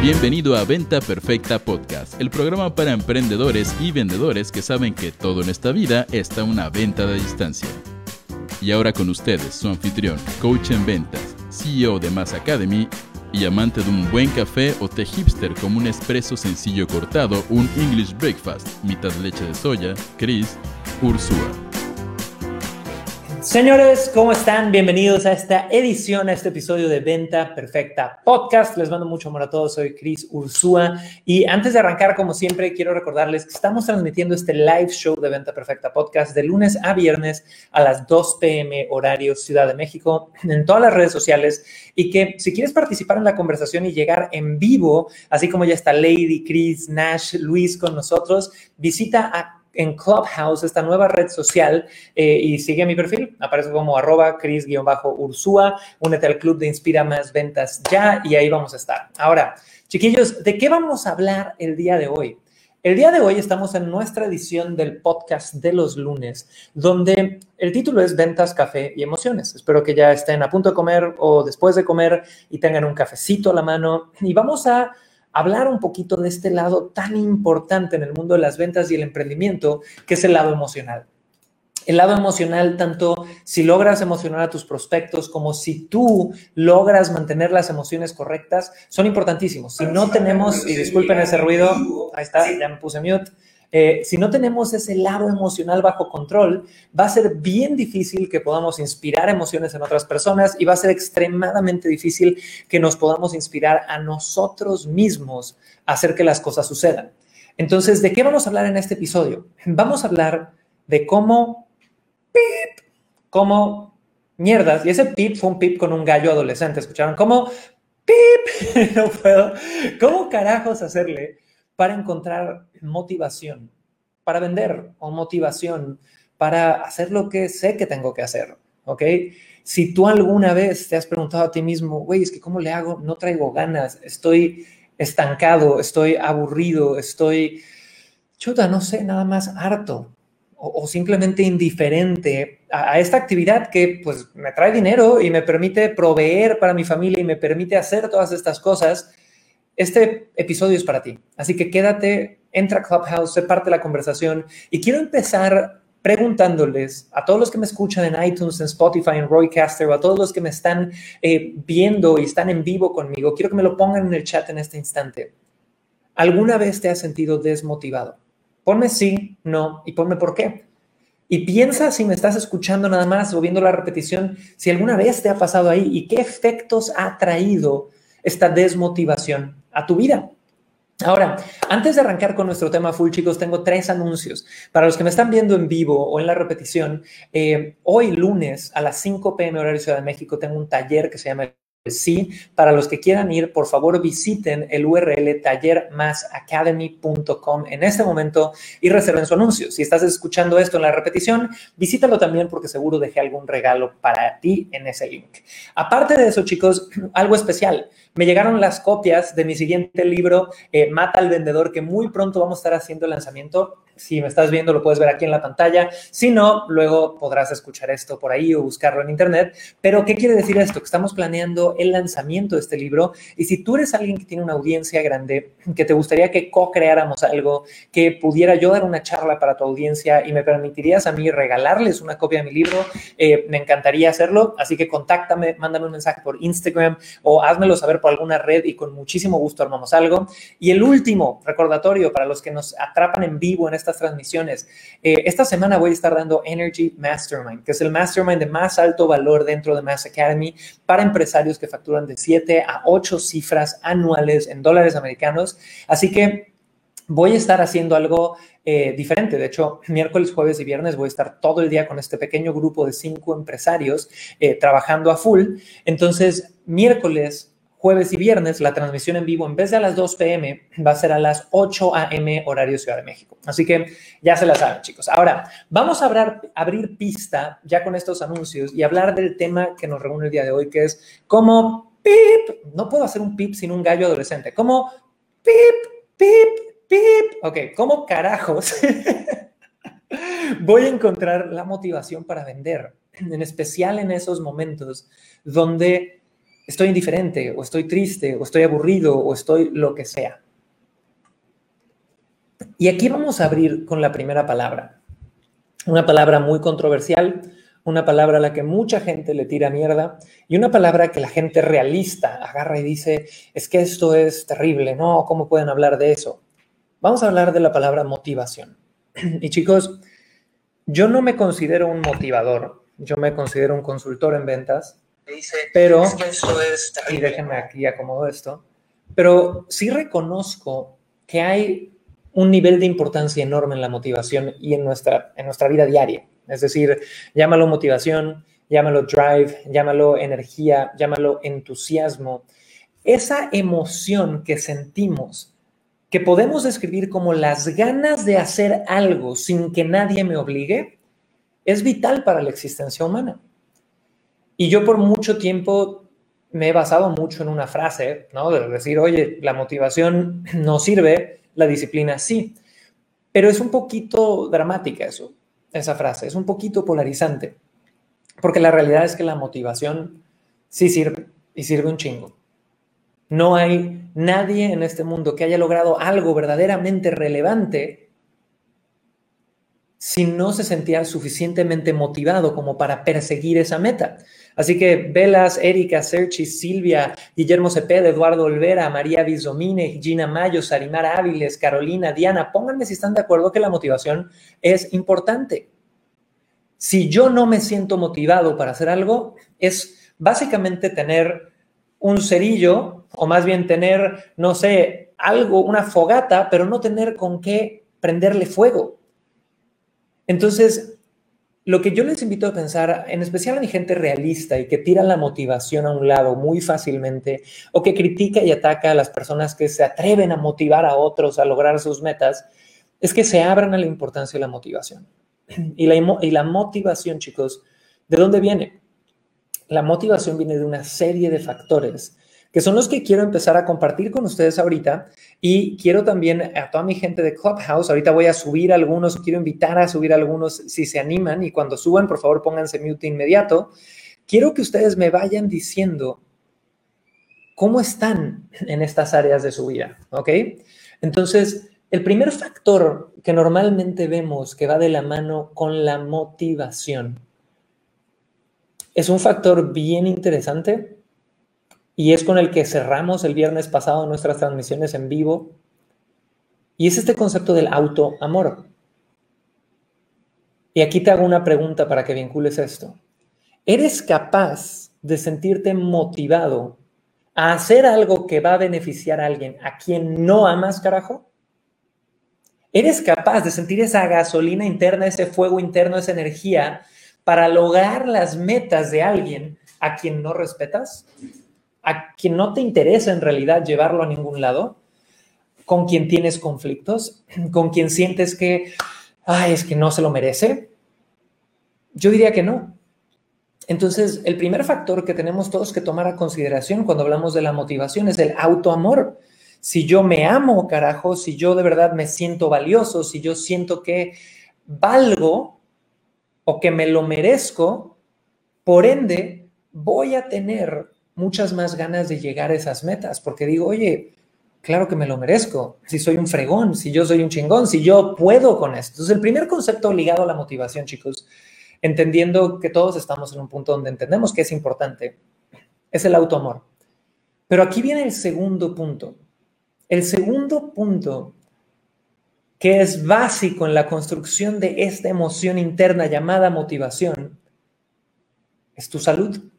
Bienvenido a Venta Perfecta Podcast, el programa para emprendedores y vendedores que saben que todo en esta vida está una venta de distancia. Y ahora con ustedes, su anfitrión, coach en ventas, CEO de Mass Academy y amante de un buen café o té hipster como un espresso sencillo cortado, un English breakfast, mitad leche de soya, Chris Ursula. Señores, ¿cómo están? Bienvenidos a esta edición, a este episodio de Venta Perfecta Podcast. Les mando mucho amor a todos. Soy Chris Ursúa. Y antes de arrancar, como siempre, quiero recordarles que estamos transmitiendo este live show de Venta Perfecta Podcast de lunes a viernes a las 2 p.m. horario Ciudad de México en todas las redes sociales. Y que si quieres participar en la conversación y llegar en vivo, así como ya está Lady, Chris, Nash, Luis con nosotros, visita a en Clubhouse, esta nueva red social, eh, y sigue mi perfil, aparece como arroba cris-ursúa, únete al club de Inspira Más Ventas ya, y ahí vamos a estar. Ahora, chiquillos, ¿de qué vamos a hablar el día de hoy? El día de hoy estamos en nuestra edición del podcast de los lunes, donde el título es Ventas, Café y Emociones. Espero que ya estén a punto de comer o después de comer y tengan un cafecito a la mano. Y vamos a hablar un poquito de este lado tan importante en el mundo de las ventas y el emprendimiento, que es el lado emocional. El lado emocional, tanto si logras emocionar a tus prospectos como si tú logras mantener las emociones correctas, son importantísimos. Si no tenemos, y disculpen ese ruido, ahí está, ya me puse mute. Eh, si no tenemos ese lado emocional bajo control, va a ser bien difícil que podamos inspirar emociones en otras personas y va a ser extremadamente difícil que nos podamos inspirar a nosotros mismos a hacer que las cosas sucedan. Entonces, ¿de qué vamos a hablar en este episodio? Vamos a hablar de cómo, pip, cómo mierdas, y ese pip fue un pip con un gallo adolescente, ¿escucharon? ¿Cómo, pip, no puedo, cómo carajos hacerle para encontrar motivación, para vender o motivación para hacer lo que sé que tengo que hacer, ¿ok? Si tú alguna vez te has preguntado a ti mismo, güey, es que ¿cómo le hago? No traigo ganas, estoy estancado, estoy aburrido, estoy, chuta, no sé, nada más harto o, simplemente indiferente a, a, esta actividad que pues me trae dinero y me permite proveer para mi familia y me permite hacer todas estas cosas, este episodio es para ti. Así que quédate, entra a Clubhouse, sé parte de la conversación y quiero empezar preguntándoles a todos los que me escuchan en iTunes, en Spotify, en Roycaster o a todos los que me están eh, viendo y están en vivo conmigo, quiero que me lo pongan en el chat en este instante. ¿Alguna vez te has sentido desmotivado? Ponme sí, no y ponme por qué. Y piensa si me estás escuchando nada más o viendo la repetición, si alguna vez te ha pasado ahí y qué efectos ha traído esta desmotivación a tu vida. Ahora, antes de arrancar con nuestro tema full, chicos, tengo tres anuncios. Para los que me están viendo en vivo o en la repetición, eh, hoy lunes a las 5 pm horario Ciudad de México tengo un taller que se llama Sí, para los que quieran ir, por favor visiten el URL tallermasacademy.com en este momento y reserven su anuncio. Si estás escuchando esto en la repetición, visítalo también porque seguro dejé algún regalo para ti en ese link. Aparte de eso, chicos, algo especial. Me llegaron las copias de mi siguiente libro, eh, Mata al Vendedor, que muy pronto vamos a estar haciendo el lanzamiento. Si me estás viendo, lo puedes ver aquí en la pantalla. Si no, luego podrás escuchar esto por ahí o buscarlo en internet. Pero, ¿qué quiere decir esto? Que estamos planeando el lanzamiento de este libro. Y si tú eres alguien que tiene una audiencia grande, que te gustaría que co-creáramos algo, que pudiera yo dar una charla para tu audiencia y me permitirías a mí regalarles una copia de mi libro, eh, me encantaría hacerlo. Así que contáctame, mándame un mensaje por Instagram o házmelo saber por alguna red y con muchísimo gusto armamos algo. Y el último recordatorio para los que nos atrapan en vivo en esta transmisiones. Eh, esta semana voy a estar dando Energy Mastermind, que es el mastermind de más alto valor dentro de Mass Academy para empresarios que facturan de 7 a 8 cifras anuales en dólares americanos. Así que voy a estar haciendo algo eh, diferente. De hecho, miércoles, jueves y viernes voy a estar todo el día con este pequeño grupo de cinco empresarios eh, trabajando a full. Entonces, miércoles jueves y viernes, la transmisión en vivo, en vez de a las 2 pm, va a ser a las 8 am horario Ciudad de México. Así que ya se la saben, chicos. Ahora, vamos a abrir, pista ya con estos anuncios y hablar del tema que nos reúne el día de hoy, que es cómo pip, no puedo hacer un pip sin un gallo adolescente, cómo pip, pip, pip. Ok, ¿cómo carajos voy a encontrar la motivación para vender? En especial en esos momentos donde estoy indiferente, o estoy triste, o estoy aburrido, o estoy lo que sea. Y aquí vamos a abrir con la primera palabra. Una palabra muy controversial, una palabra a la que mucha gente le tira mierda y una palabra que la gente realista agarra y dice, es que esto es terrible, no, ¿cómo pueden hablar de eso? Vamos a hablar de la palabra motivación. Y chicos, yo no me considero un motivador, yo me considero un consultor en ventas, pero, y déjenme aquí acomodo esto, pero sí reconozco que hay un nivel de importancia enorme en la motivación y en nuestra, en nuestra vida diaria. Es decir, llámalo motivación, llámalo drive, llámalo energía, llámalo entusiasmo. Esa emoción que sentimos, que podemos describir como las ganas de hacer algo sin que nadie me obligue, es vital para la existencia humana. Y yo por mucho tiempo me he basado mucho en una frase, ¿no? De decir, oye, la motivación no sirve, la disciplina sí. Pero es un poquito dramática eso esa frase, es un poquito polarizante, porque la realidad es que la motivación sí sirve y sirve un chingo. No hay nadie en este mundo que haya logrado algo verdaderamente relevante si no se sentía suficientemente motivado como para perseguir esa meta. Así que Velas, Erika, Serchi, Silvia, Guillermo Cepeda, Eduardo Olvera, María Bizomine, Gina Mayo, Sarimar Áviles, Carolina, Diana, pónganme si están de acuerdo que la motivación es importante. Si yo no me siento motivado para hacer algo, es básicamente tener un cerillo o más bien tener, no sé, algo, una fogata, pero no tener con qué prenderle fuego. Entonces, lo que yo les invito a pensar, en especial a mi gente realista y que tira la motivación a un lado muy fácilmente, o que critica y ataca a las personas que se atreven a motivar a otros a lograr sus metas, es que se abran a la importancia de la motivación. Y la, y la motivación, chicos, ¿de dónde viene? La motivación viene de una serie de factores que son los que quiero empezar a compartir con ustedes ahorita. Y quiero también a toda mi gente de Clubhouse, ahorita voy a subir algunos, quiero invitar a subir algunos si se animan y cuando suban, por favor, pónganse mute inmediato. Quiero que ustedes me vayan diciendo cómo están en estas áreas de su vida, ¿ok? Entonces, el primer factor que normalmente vemos que va de la mano con la motivación es un factor bien interesante y es con el que cerramos el viernes pasado nuestras transmisiones en vivo. Y es este concepto del autoamor. Y aquí te hago una pregunta para que vincules esto. ¿Eres capaz de sentirte motivado a hacer algo que va a beneficiar a alguien a quien no amas, carajo? ¿Eres capaz de sentir esa gasolina interna, ese fuego interno, esa energía para lograr las metas de alguien a quien no respetas? A quien no te interesa en realidad llevarlo a ningún lado, con quien tienes conflictos, con quien sientes que, ay, es que no se lo merece. Yo diría que no. Entonces, el primer factor que tenemos todos que tomar a consideración cuando hablamos de la motivación es el autoamor. Si yo me amo, carajo, si yo de verdad me siento valioso, si yo siento que valgo o que me lo merezco, por ende, voy a tener muchas más ganas de llegar a esas metas, porque digo, oye, claro que me lo merezco, si soy un fregón, si yo soy un chingón, si yo puedo con esto. Entonces, el primer concepto ligado a la motivación, chicos, entendiendo que todos estamos en un punto donde entendemos que es importante, es el autoamor. Pero aquí viene el segundo punto. El segundo punto que es básico en la construcción de esta emoción interna llamada motivación, es tu salud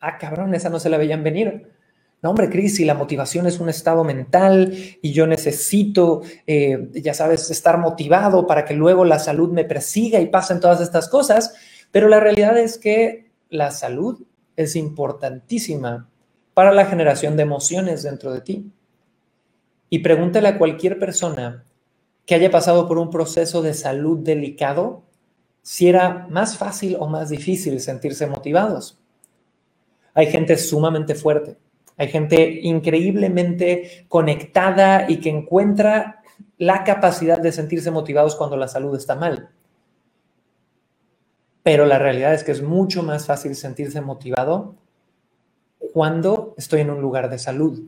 ah, cabrón, esa no se la veían venir. No, hombre, Cris, si la motivación es un estado mental y yo necesito, eh, ya sabes, estar motivado para que luego la salud me persiga y pasen todas estas cosas, pero la realidad es que la salud es importantísima para la generación de emociones dentro de ti. Y pregúntale a cualquier persona que haya pasado por un proceso de salud delicado si era más fácil o más difícil sentirse motivados. Hay gente sumamente fuerte, hay gente increíblemente conectada y que encuentra la capacidad de sentirse motivados cuando la salud está mal. Pero la realidad es que es mucho más fácil sentirse motivado cuando estoy en un lugar de salud.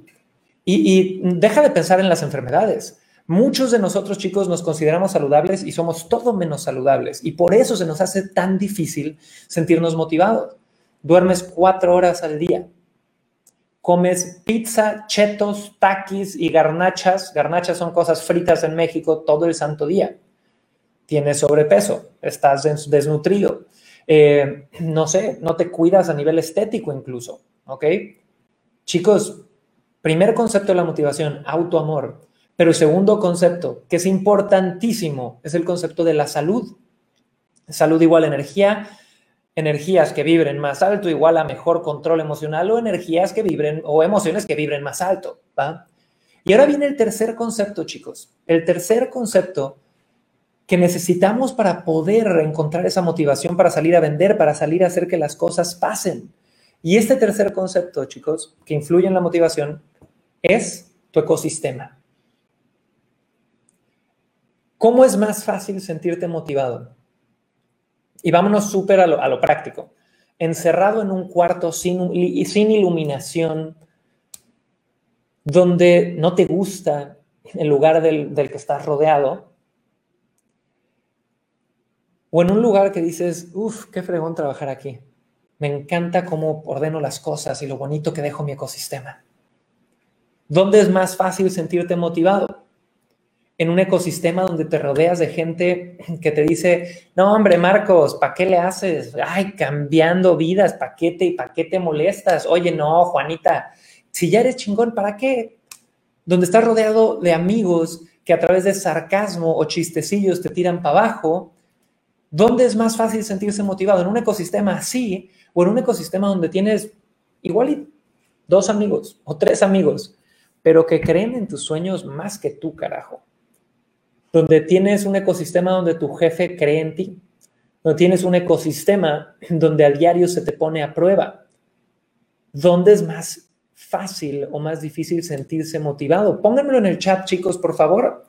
Y, deja de pensar en las enfermedades. Muchos de nosotros, chicos, nos consideramos saludables y somos todo menos saludables. Y por eso se nos hace tan difícil sentirnos motivados. Duermes cuatro horas al día. Comes pizza, chetos, taquis y garnachas. Garnachas son cosas fritas en México todo el santo día. Tienes sobrepeso, estás desnutrido. Eh, no sé, no te cuidas a nivel estético incluso, ¿ok? Chicos, primer concepto de la motivación, autoamor. Pero segundo concepto, que es importantísimo, es el concepto de la salud. Salud igual energía, energías que vibren más alto igual a mejor control emocional o energías que vibren o emociones que vibren más alto. Y ahora viene el tercer concepto, chicos. El tercer concepto que necesitamos para poder encontrar esa motivación para salir a vender, para salir a hacer que las cosas pasen. Y este tercer concepto, chicos, que influye en la motivación, es tu ecosistema. ¿Cómo es más fácil sentirte motivado? Y vámonos súper a lo, práctico. Encerrado en un cuarto sin, sin iluminación, donde no te gusta el lugar del, del que estás rodeado, o en un lugar que dices, uff, qué fregón trabajar aquí. Me encanta cómo ordeno las cosas y lo bonito que dejo mi ecosistema. ¿Dónde es más fácil sentirte motivado? En un ecosistema donde te rodeas de gente que te dice, no, hombre, Marcos, ¿para qué le haces? Ay, cambiando vidas, ¿para qué te, para qué te molestas? Oye, no, Juanita, si ya eres chingón, ¿para qué? Donde estás rodeado de amigos que a través de sarcasmo o chistecillos te tiran para abajo ¿Dónde es más fácil sentirse motivado? ¿En un ecosistema así o en un ecosistema donde tienes igual dos amigos o tres amigos, pero que creen en tus sueños más que tú, carajo? Donde tienes un ecosistema donde tu jefe cree en ti, donde tienes un ecosistema donde al diario se te pone a prueba. ¿Dónde es más fácil o más difícil sentirse motivado? Pónganmelo en el chat, chicos, por favor.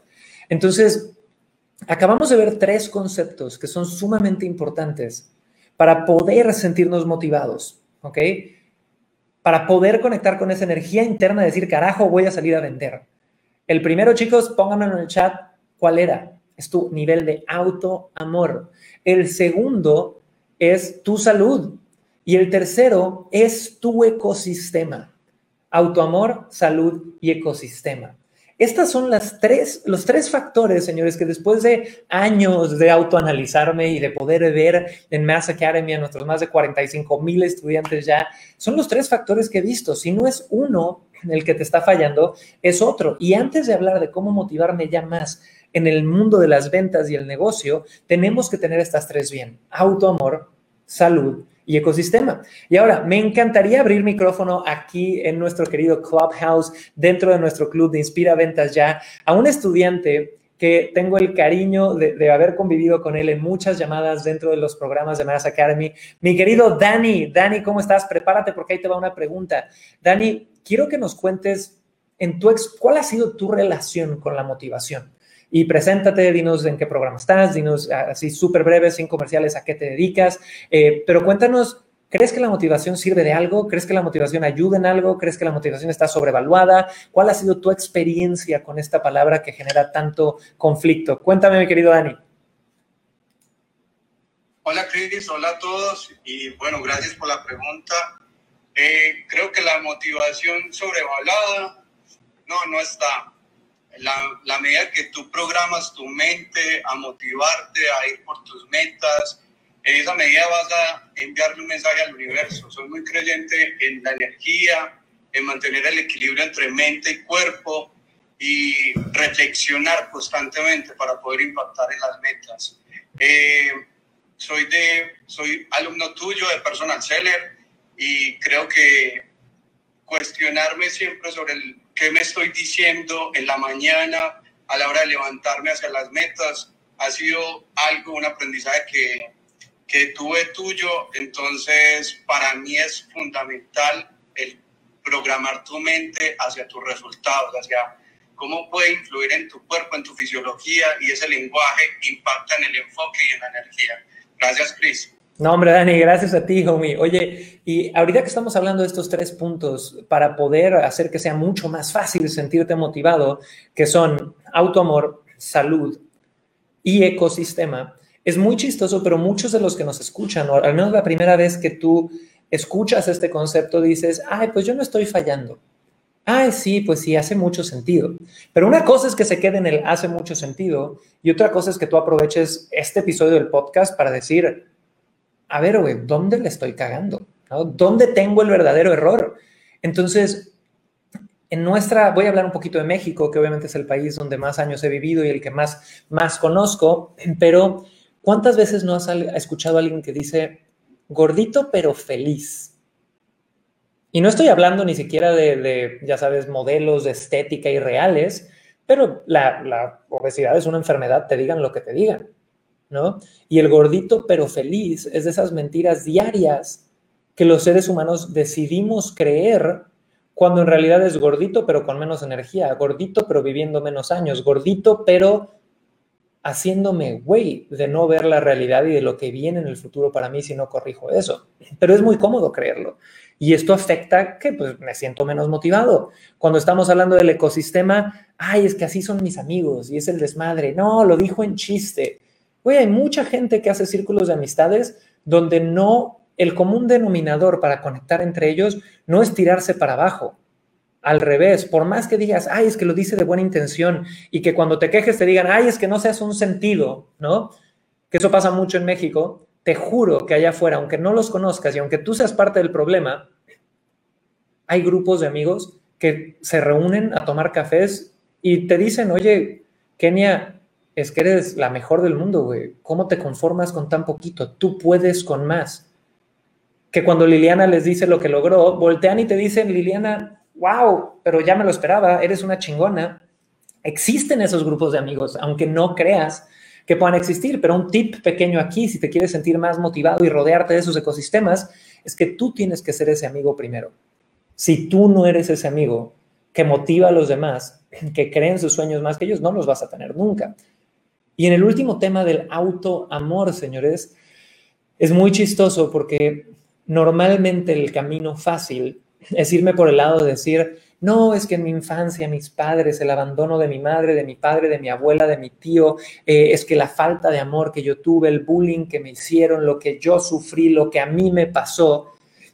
Entonces, acabamos de ver tres conceptos que son sumamente importantes para poder sentirnos motivados, ¿ok? Para poder conectar con esa energía interna, decir, carajo, voy a salir a vender. El primero, chicos, pónganlo en el chat, ¿cuál era? Es tu nivel de autoamor. El segundo es tu salud. Y el tercero es tu ecosistema. Autoamor, salud y ecosistema. Estas son las tres, los tres factores, señores, que después de años de autoanalizarme y de poder ver en Mass Academy a nuestros más de 45 mil estudiantes ya, son los tres factores que he visto. Si no es uno el que te está fallando, es otro. Y antes de hablar de cómo motivarme ya más en el mundo de las ventas y el negocio, tenemos que tener estas tres bien. Autoamor, salud y ecosistema. Y ahora, me encantaría abrir micrófono aquí en nuestro querido Clubhouse, dentro de nuestro club de Inspira Ventas Ya, a un estudiante que tengo el cariño de, haber convivido con él en muchas llamadas dentro de los programas de Mass Academy. Mi querido Dani, Dani, ¿cómo estás? Prepárate porque ahí te va una pregunta. Dani, quiero que nos cuentes en tu ex, cuál ha sido tu relación con la motivación. Y preséntate, dinos en qué programa estás, dinos ah, así súper breves, sin comerciales, a qué te dedicas. Eh, pero cuéntanos, ¿crees que la motivación sirve de algo? ¿Crees que la motivación ayuda en algo? ¿Crees que la motivación está sobrevaluada? ¿Cuál ha sido tu experiencia con esta palabra que genera tanto conflicto? Cuéntame, mi querido Dani. Hola, Cris. Hola a todos. Y bueno, gracias por la pregunta. Eh, creo que la motivación sobrevaluada, no, no está la, la, medida que tú programas tu mente a motivarte, a ir por tus metas, en esa medida vas a enviarle un mensaje al universo. Soy muy creyente en la energía, en mantener el equilibrio entre mente y cuerpo y reflexionar constantemente para poder impactar en las metas. Eh, soy, de, soy alumno tuyo de Personal Seller y creo que cuestionarme siempre sobre el qué me estoy diciendo en la mañana a la hora de levantarme hacia las metas ha sido algo, un aprendizaje que, que tuve tuyo. Entonces, para mí es fundamental el programar tu mente hacia tus resultados, hacia cómo puede influir en tu cuerpo, en tu fisiología y ese lenguaje impacta en el enfoque y en la energía. Gracias, Chris. No, hombre, Dani, gracias a ti, homie. Oye, y ahorita que estamos hablando de estos tres puntos para poder hacer que sea mucho más fácil sentirte motivado, que son autoamor, salud y ecosistema, es muy chistoso, pero muchos de los que nos escuchan, o al menos la primera vez que tú escuchas este concepto, dices, ay, pues yo no estoy fallando. Ay, sí, pues sí, hace mucho sentido. Pero una cosa es que se quede en el hace mucho sentido y otra cosa es que tú aproveches este episodio del podcast para decir, a ver, güey, ¿dónde le estoy cagando? ¿Dónde tengo el verdadero error? Entonces, en nuestra, voy a hablar un poquito de México, que obviamente es el país donde más años he vivido y el que más, más conozco, pero ¿cuántas veces no has escuchado a alguien que dice, gordito pero feliz? Y no estoy hablando ni siquiera de, ya sabes, modelos de estética irreales, pero la, la obesidad es una enfermedad, te digan lo que te digan. ¿No? Y el gordito pero feliz es de esas mentiras diarias que los seres humanos decidimos creer cuando en realidad es gordito pero con menos energía, gordito pero viviendo menos años, gordito pero haciéndome güey de no ver la realidad y de lo que viene en el futuro para mí si no corrijo eso. Pero es muy cómodo creerlo. Y esto afecta que pues me siento menos motivado. Cuando estamos hablando del ecosistema, ay, es que así son mis amigos y es el desmadre. No, lo dijo en chiste. Oye, hay mucha gente que hace círculos de amistades donde no, el común denominador para conectar entre ellos no es tirarse para abajo. Al revés, por más que digas, ay, es que lo dice de buena intención y que cuando te quejes te digan, ay, es que no seas un sentido, ¿no? Que eso pasa mucho en México. Te juro que allá afuera, aunque no los conozcas y aunque tú seas parte del problema, hay grupos de amigos que se reúnen a tomar cafés y te dicen, oye, Kenia, es que eres la mejor del mundo, güey. ¿Cómo te conformas con tan poquito? Tú puedes con más. Que cuando Liliana les dice lo que logró, voltean y te dicen, Liliana, wow, pero ya me lo esperaba, eres una chingona. Existen esos grupos de amigos, aunque no creas que puedan existir, pero un tip pequeño aquí, si te quieres sentir más motivado y rodearte de esos ecosistemas, es que tú tienes que ser ese amigo primero. Si tú no eres ese amigo que motiva a los demás, que creen sus sueños más que ellos, no los vas a tener nunca. Y en el último tema del autoamor, señores, es muy chistoso porque normalmente el camino fácil es irme por el lado de decir, no, es que en mi infancia mis padres, el abandono de mi madre, de mi padre, de mi abuela, de mi tío, eh, es que la falta de amor que yo tuve, el bullying que me hicieron, lo que yo sufrí, lo que a mí me pasó.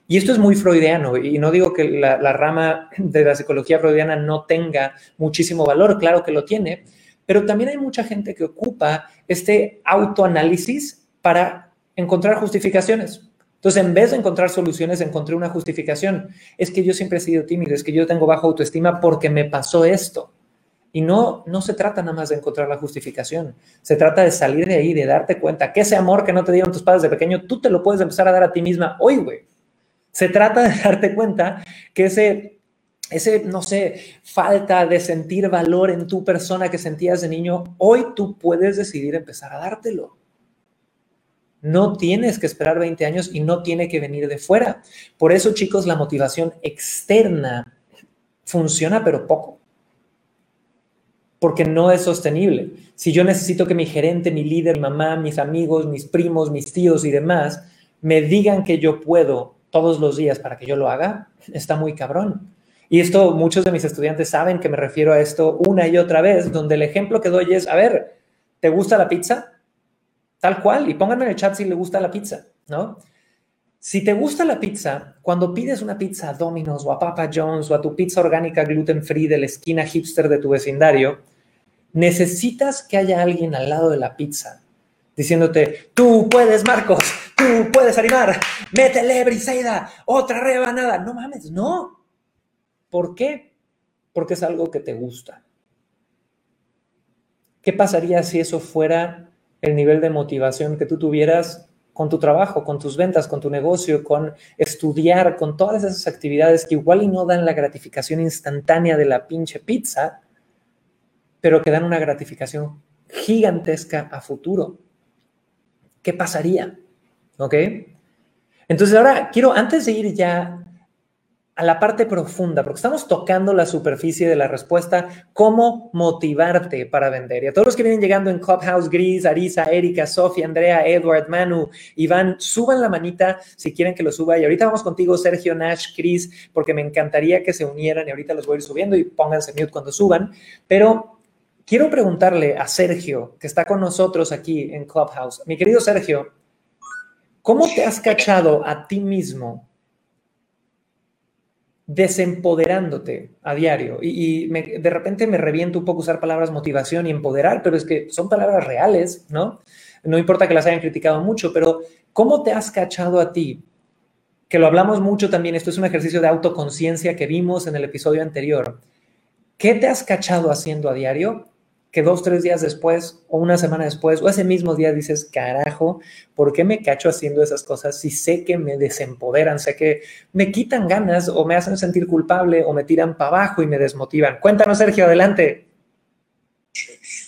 Y esto es muy freudiano y no digo que la, la rama de la psicología freudiana no tenga muchísimo valor, claro que lo tiene, pero también hay mucha gente que ocupa este autoanálisis para encontrar justificaciones. Entonces, en vez de encontrar soluciones, encontré una justificación. Es que yo siempre he sido tímido, es que yo tengo baja autoestima porque me pasó esto. Y no, no se trata nada más de encontrar la justificación. Se trata de salir de ahí, de darte cuenta que ese amor que no te dieron tus padres de pequeño, tú te lo puedes empezar a dar a ti misma hoy, güey. Se trata de darte cuenta que ese ese, no sé, falta de sentir valor en tu persona que sentías de niño, hoy tú puedes decidir empezar a dártelo. No tienes que esperar 20 años y no tiene que venir de fuera. Por eso, chicos, la motivación externa funciona, pero poco. Porque no es sostenible. Si yo necesito que mi gerente, mi líder, mi mamá, mis amigos, mis primos, mis tíos y demás me digan que yo puedo todos los días para que yo lo haga, está muy cabrón. Y esto muchos de mis estudiantes saben que me refiero a esto una y otra vez, donde el ejemplo que doy es, a ver, ¿te gusta la pizza? Tal cual, y pónganme en el chat si le gusta la pizza, ¿no? Si te gusta la pizza, cuando pides una pizza a Domino's o a Papa John's o a tu pizza orgánica gluten free de la esquina hipster de tu vecindario, necesitas que haya alguien al lado de la pizza diciéndote, tú puedes, Marcos, tú puedes animar, métele, Briseida, otra rebanada. No mames, no. ¿Por qué? Porque es algo que te gusta. ¿Qué pasaría si eso fuera el nivel de motivación que tú tuvieras con tu trabajo, con tus ventas, con tu negocio, con estudiar, con todas esas actividades que igual y no dan la gratificación instantánea de la pinche pizza, pero que dan una gratificación gigantesca a futuro? ¿Qué pasaría? ¿Ok? Entonces ahora quiero, antes de ir ya a la parte profunda, porque estamos tocando la superficie de la respuesta, cómo motivarte para vender. Y a todos los que vienen llegando en Clubhouse, Gris, Arisa, Erika, Sofía, Andrea, Edward, Manu, Iván, suban la manita si quieren que lo suba. Y ahorita vamos contigo, Sergio, Nash, Chris, porque me encantaría que se unieran y ahorita los voy a ir subiendo y pónganse mute cuando suban. Pero quiero preguntarle a Sergio, que está con nosotros aquí en Clubhouse. Mi querido Sergio, ¿cómo te has cachado a ti mismo desempoderándote a diario. Y, de repente me reviento un poco usar palabras motivación y empoderar, pero es que son palabras reales, ¿no? No importa que las hayan criticado mucho, pero ¿cómo te has cachado a ti? Que lo hablamos mucho también, esto es un ejercicio de autoconciencia que vimos en el episodio anterior. ¿Qué te has cachado haciendo a diario que dos, tres días después o una semana después o ese mismo día dices, carajo, ¿por qué me cacho haciendo esas cosas si sé que me desempoderan, sé que me quitan ganas o me hacen sentir culpable o me tiran para abajo y me desmotivan? Cuéntanos, Sergio, adelante.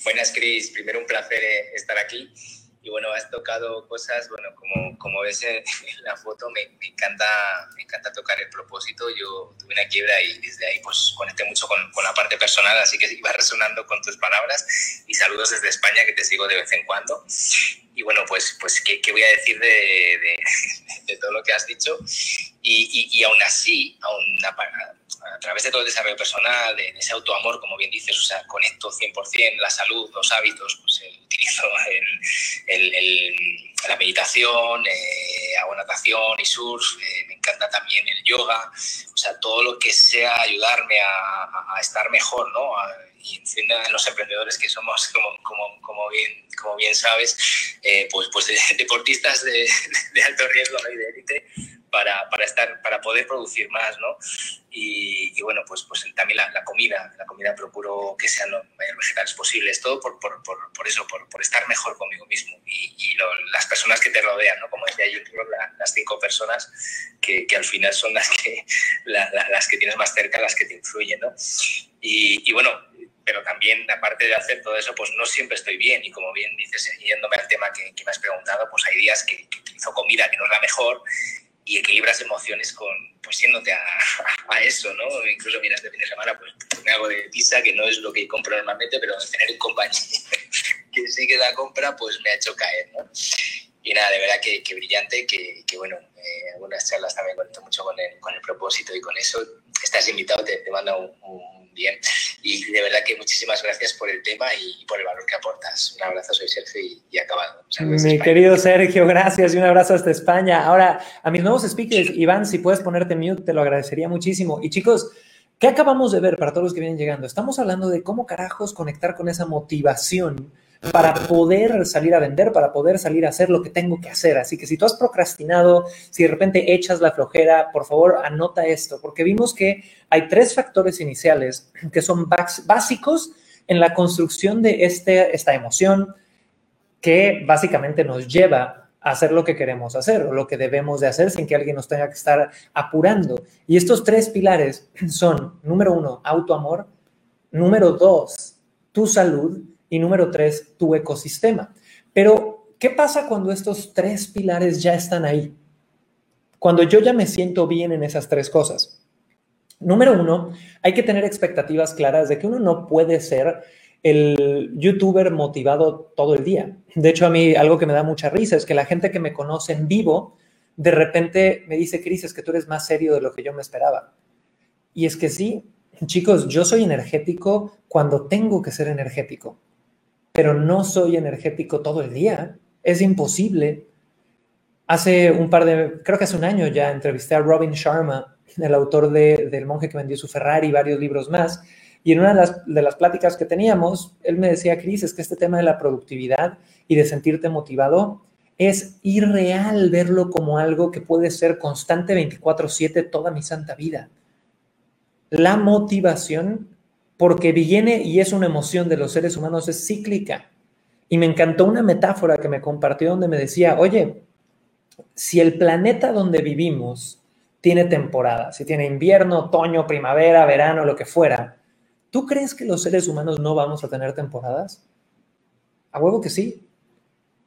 Buenas, Cris. Primero un placer eh, estar aquí y bueno, has tocado cosas, bueno, como, como ves en, la foto, me, me, encanta, me encanta tocar el propósito. Yo tuve una quiebra y desde ahí pues conecté mucho con, con la parte personal, así que iba resonando con tus palabras y saludos desde España que te sigo de vez en cuando. Y bueno, pues, pues ¿qué, qué voy a decir de, de, de, todo lo que has dicho? Y, y, y aún así, aún a través de todo el desarrollo personal, de, ese autoamor, como bien dices, o sea, conecto 100% la salud, los hábitos, pues la meditación, eh, hago natación y surf, eh, me encanta también el yoga, o sea, todo lo que sea ayudarme a estar mejor, ¿no? Y encima los emprendedores que somos, como, como, como bien, como bien sabes, eh, pues, pues deportistas de, de, alto riesgo y de élite, para, para, estar, para poder producir más, ¿no? Y, y bueno, pues, pues también la, la, comida, la comida procuro que sean los mayores vegetales posibles, todo por, por, por, por eso, por, por, estar mejor conmigo mismo y, y lo, las personas que te rodean, ¿no? Como decía yo, la, las cinco personas que, que, al final son las que, la, las que tienes más cerca, las que te influyen, ¿no? Y, y bueno, pero también, aparte de hacer todo eso, pues no siempre estoy bien. Y como bien dices, yéndome al tema que, que me has preguntado, pues hay días que, que, utilizo comida que no es la mejor y equilibras emociones con, pues yéndote a, a, eso, ¿no? Incluso, mira, este fin de semana, pues me hago de pizza, que no es lo que compro normalmente, pero tener un compañero que sí que da compra, pues me ha hecho caer, ¿no? Y nada, de verdad que, que brillante, que, que bueno, eh, algunas charlas también conecto mucho con el, con el propósito y con eso. Estás invitado, te, te mando un, un bien. Y de verdad que muchísimas gracias por el tema y por el valor que aportas. Un abrazo, soy Sergio y, y acabado. Mi querido Sergio, gracias y un abrazo hasta España. Ahora, a mis nuevos speakers, Iván, si puedes ponerte mute, te lo agradecería muchísimo. Y chicos, ¿qué acabamos de ver para todos los que vienen llegando? Estamos hablando de cómo carajos conectar con esa motivación para poder salir a vender, para poder salir a hacer lo que tengo que hacer. Así que si tú has procrastinado, si de repente echas la flojera, por favor anota esto, porque vimos que hay tres factores iniciales que son básicos en la construcción de este, esta emoción que básicamente nos lleva a hacer lo que queremos hacer o lo que debemos de hacer sin que alguien nos tenga que estar apurando. Y estos tres pilares son, número uno, autoamor, número dos, tu salud y número tres, tu ecosistema. Pero, ¿qué pasa cuando estos tres pilares ya están ahí? Cuando yo ya me siento bien en esas tres cosas. Número uno, hay que tener expectativas claras de que uno no puede ser el youtuber motivado todo el día. De hecho, a mí algo que me da mucha risa es que la gente que me conoce en vivo, de repente me dice, Cris, es que tú eres más serio de lo que yo me esperaba. Y es que sí, chicos, yo soy energético cuando tengo que ser energético pero no soy energético todo el día. Es imposible. Hace un par de, creo que hace un año ya entrevisté a Robin Sharma, el autor de, del monje que vendió su Ferrari y varios libros más. Y en una de las, pláticas que teníamos, él me decía, Cris, es que este tema de la productividad y de sentirte motivado es irreal verlo como algo que puede ser constante 24/7 toda mi santa vida. La motivación porque viene y es una emoción de los seres humanos, es cíclica. Y me encantó una metáfora que me compartió donde me decía, oye, si el planeta donde vivimos tiene temporada, si tiene invierno, otoño, primavera, verano, lo que fuera, ¿tú crees que los seres humanos no vamos a tener temporadas? A huevo que sí.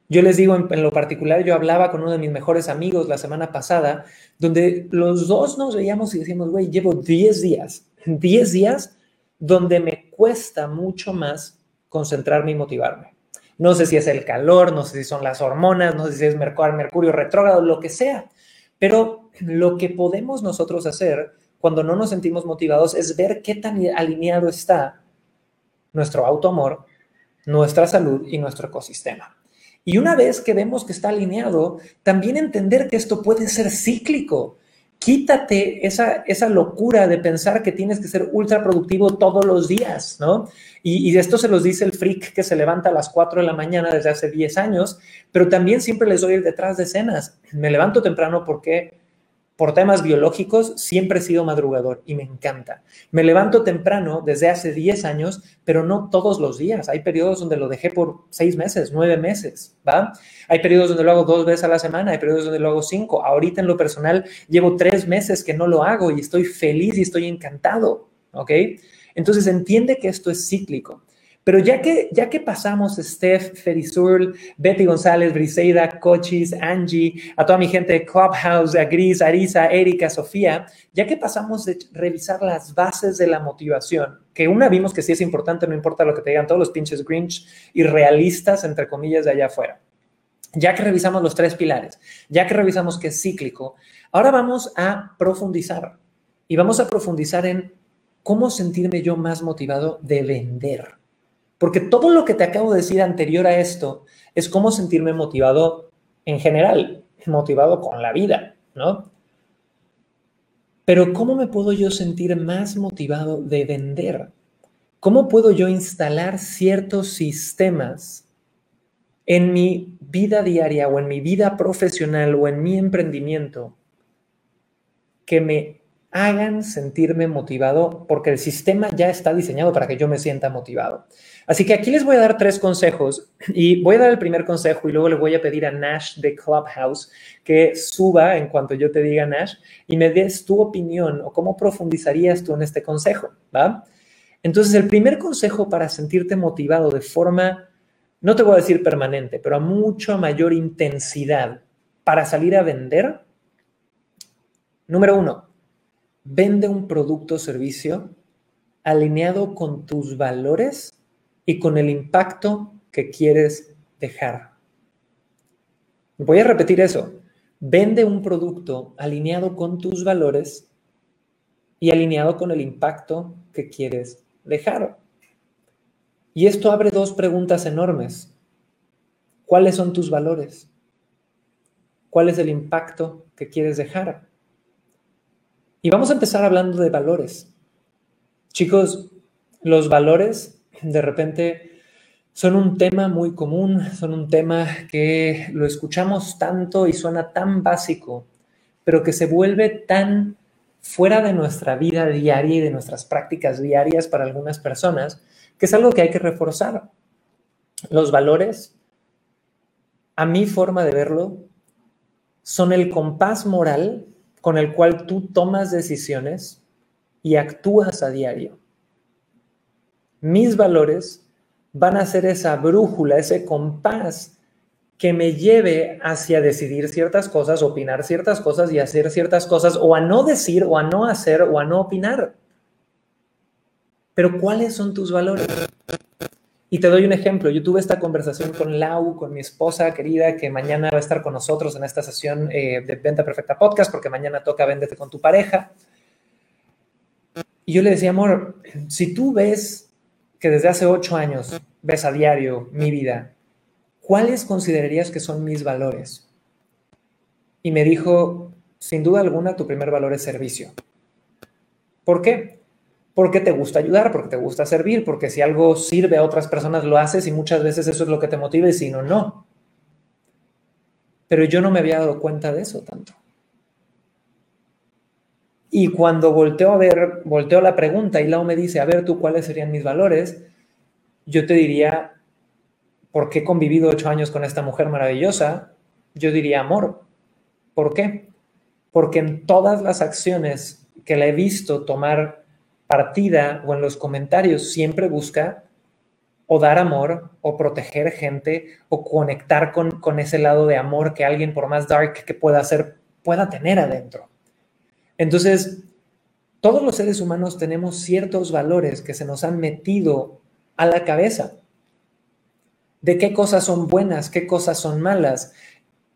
Yo les digo, en, lo particular, yo hablaba con uno de mis mejores amigos la semana pasada, donde los dos nos veíamos y decíamos, güey, llevo 10 días, 10 días donde me cuesta mucho más concentrarme y motivarme. No sé si es el calor, no sé si son las hormonas, no sé si es mercurio, retrógrado, lo que sea. Pero lo que podemos nosotros hacer cuando no nos sentimos motivados es ver qué tan alineado está nuestro autoamor, nuestra salud y nuestro ecosistema. Y una vez que vemos que está alineado, también entender que esto puede ser cíclico. Quítate esa, esa locura de pensar que tienes que ser ultra productivo todos los días, ¿no? Y, y esto se los dice el freak que se levanta a las 4 de la mañana desde hace 10 años, pero también siempre les doy el detrás de escenas. Me levanto temprano porque por temas biológicos, siempre he sido madrugador y me encanta. Me levanto temprano desde hace 10 años, pero no todos los días. Hay periodos donde lo dejé por 6 meses, 9 meses, ¿va? Hay periodos donde lo hago dos veces a la semana, hay periodos donde lo hago cinco. Ahorita en lo personal llevo 3 meses que no lo hago y estoy feliz y estoy encantado, ¿ok? Entonces entiende que esto es cíclico. Pero ya que, ya que pasamos Steph, Ferizul, Betty González, Briseida, Cochis, Angie, a toda mi gente de Clubhouse, a Gris, Arisa, Erika, Sofía, ya que pasamos de revisar las bases de la motivación, que una vimos que sí es importante, no importa lo que te digan todos los pinches Grinch irrealistas, entre comillas, de allá afuera. Ya que revisamos los tres pilares, ya que revisamos que es cíclico, ahora vamos a profundizar y vamos a profundizar en cómo sentirme yo más motivado de vender. Porque todo lo que te acabo de decir anterior a esto es cómo sentirme motivado en general, motivado con la vida, ¿no? Pero ¿cómo me puedo yo sentir más motivado de vender? ¿Cómo puedo yo instalar ciertos sistemas en mi vida diaria o en mi vida profesional o en mi emprendimiento que me hagan sentirme motivado porque el sistema ya está diseñado para que yo me sienta motivado. Así que aquí les voy a dar tres consejos y voy a dar el primer consejo y luego le voy a pedir a Nash de Clubhouse que suba en cuanto yo te diga Nash y me des tu opinión o cómo profundizarías tú en este consejo, ¿va? Entonces, el primer consejo para sentirte motivado de forma, no te voy a decir permanente, pero a mucho mayor intensidad para salir a vender, número uno, Vende un producto o servicio alineado con tus valores y con el impacto que quieres dejar. Voy a repetir eso. Vende un producto alineado con tus valores y alineado con el impacto que quieres dejar. Y esto abre dos preguntas enormes. ¿Cuáles son tus valores? ¿Cuál es el impacto que quieres dejar? Y vamos a empezar hablando de valores. Chicos, los valores de repente son un tema muy común, son un tema que lo escuchamos tanto y suena tan básico, pero que se vuelve tan fuera de nuestra vida diaria y de nuestras prácticas diarias para algunas personas, que es algo que hay que reforzar. Los valores, a mi forma de verlo, son el compás moral con el cual tú tomas decisiones y actúas a diario. Mis valores van a ser esa brújula, ese compás que me lleve hacia decidir ciertas cosas, opinar ciertas cosas y hacer ciertas cosas, o a no decir, o a no hacer, o a no opinar. Pero ¿cuáles son tus valores? Y te doy un ejemplo. Yo tuve esta conversación con Lau, con mi esposa querida, que mañana va a estar con nosotros en esta sesión eh, de Venta Perfecta Podcast, porque mañana toca Véndete con tu pareja. Y yo le decía, amor, si tú ves que desde hace ocho años ves a diario mi vida, ¿cuáles considerarías que son mis valores? Y me dijo, sin duda alguna, tu primer valor es servicio. ¿Por qué? Porque te gusta ayudar, porque te gusta servir, porque si algo sirve a otras personas lo haces y muchas veces eso es lo que te motiva si no, no. Pero yo no me había dado cuenta de eso tanto. Y cuando volteo a ver, volteo la pregunta y Lau me dice, a ver tú cuáles serían mis valores, yo te diría, ¿por qué he convivido ocho años con esta mujer maravillosa? Yo diría amor. ¿Por qué? Porque en todas las acciones que la he visto tomar partida o en los comentarios siempre busca o dar amor, o proteger gente, o conectar con, con ese lado de amor que alguien, por más dark que pueda ser, pueda tener adentro. Entonces, todos los seres humanos tenemos ciertos valores que se nos han metido a la cabeza de qué cosas son buenas, qué cosas son malas.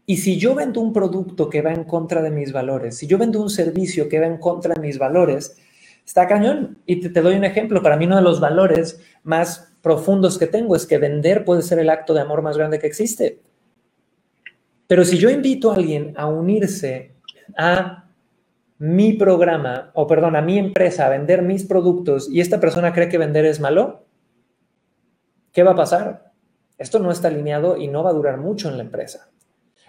Y si yo vendo un producto que va en contra de mis valores, si yo vendo un servicio que va en contra de mis valores, está cañón. Y te, doy un ejemplo. Para mí uno de los valores más profundos que tengo es que vender puede ser el acto de amor más grande que existe. Pero si yo invito a alguien a unirse a mi programa, o perdón, a mi empresa a vender mis productos y esta persona cree que vender es malo, ¿qué va a pasar? Esto no está alineado y no va a durar mucho en la empresa.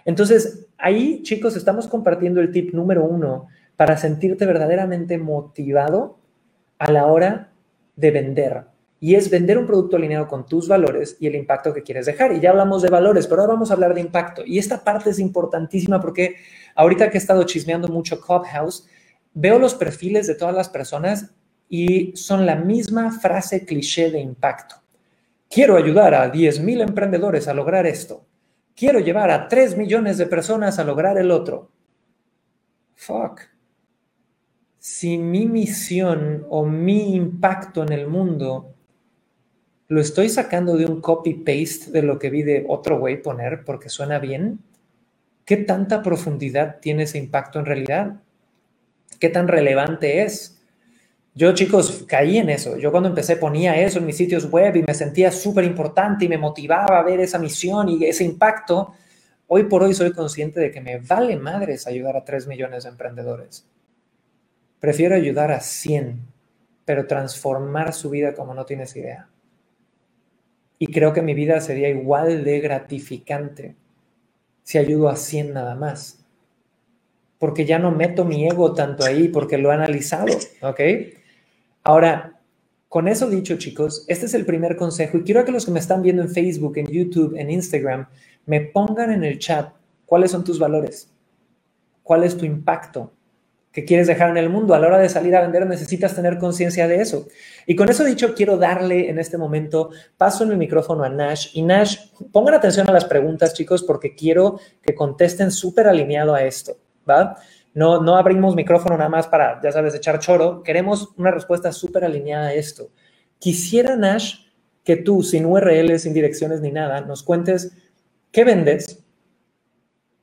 Entonces, ahí, chicos, estamos compartiendo el tip número uno para sentirte verdaderamente motivado a la hora de vender. Y es vender un producto alineado con tus valores y el impacto que quieres dejar. Y ya hablamos de valores, pero ahora vamos a hablar de impacto. Y esta parte es importantísima porque ahorita que he estado chismeando mucho Clubhouse, veo los perfiles de todas las personas y son la misma frase cliché de impacto. Quiero ayudar a 10.000 emprendedores a lograr esto. Quiero llevar a 3 millones de personas a lograr el otro. Fuck. Si mi misión o mi impacto en el mundo lo estoy sacando de un copy-paste de lo que vi de otro güey poner porque suena bien, ¿qué tanta profundidad tiene ese impacto en realidad? ¿Qué tan relevante es? Yo, chicos, caí en eso. Yo cuando empecé ponía eso en mis sitios web y me sentía súper importante y me motivaba a ver esa misión y ese impacto. Hoy por hoy soy consciente de que me vale madres ayudar a 3 millones de emprendedores. Prefiero ayudar a 100, pero transformar su vida como no tienes idea. Y creo que mi vida sería igual de gratificante si ayudo a 100 nada más. Porque ya no meto mi ego tanto ahí, porque lo he analizado, ¿ok? Ahora, con eso dicho, chicos, este es el primer consejo y quiero que los que me están viendo en Facebook, en YouTube, en Instagram, me pongan en el chat cuáles son tus valores, cuál es tu impacto, que quieres dejar en el mundo. A la hora de salir a vender necesitas tener conciencia de eso. Y con eso dicho, quiero darle en este momento paso en el micrófono a Nash. Y Nash, pongan atención a las preguntas, chicos, porque quiero que contesten súper alineado a esto, ¿va? No, no abrimos micrófono nada más para, ya sabes, echar choro. Queremos una respuesta súper alineada a esto. Quisiera, Nash, que tú, sin URLs, sin direcciones ni nada, nos cuentes qué vendes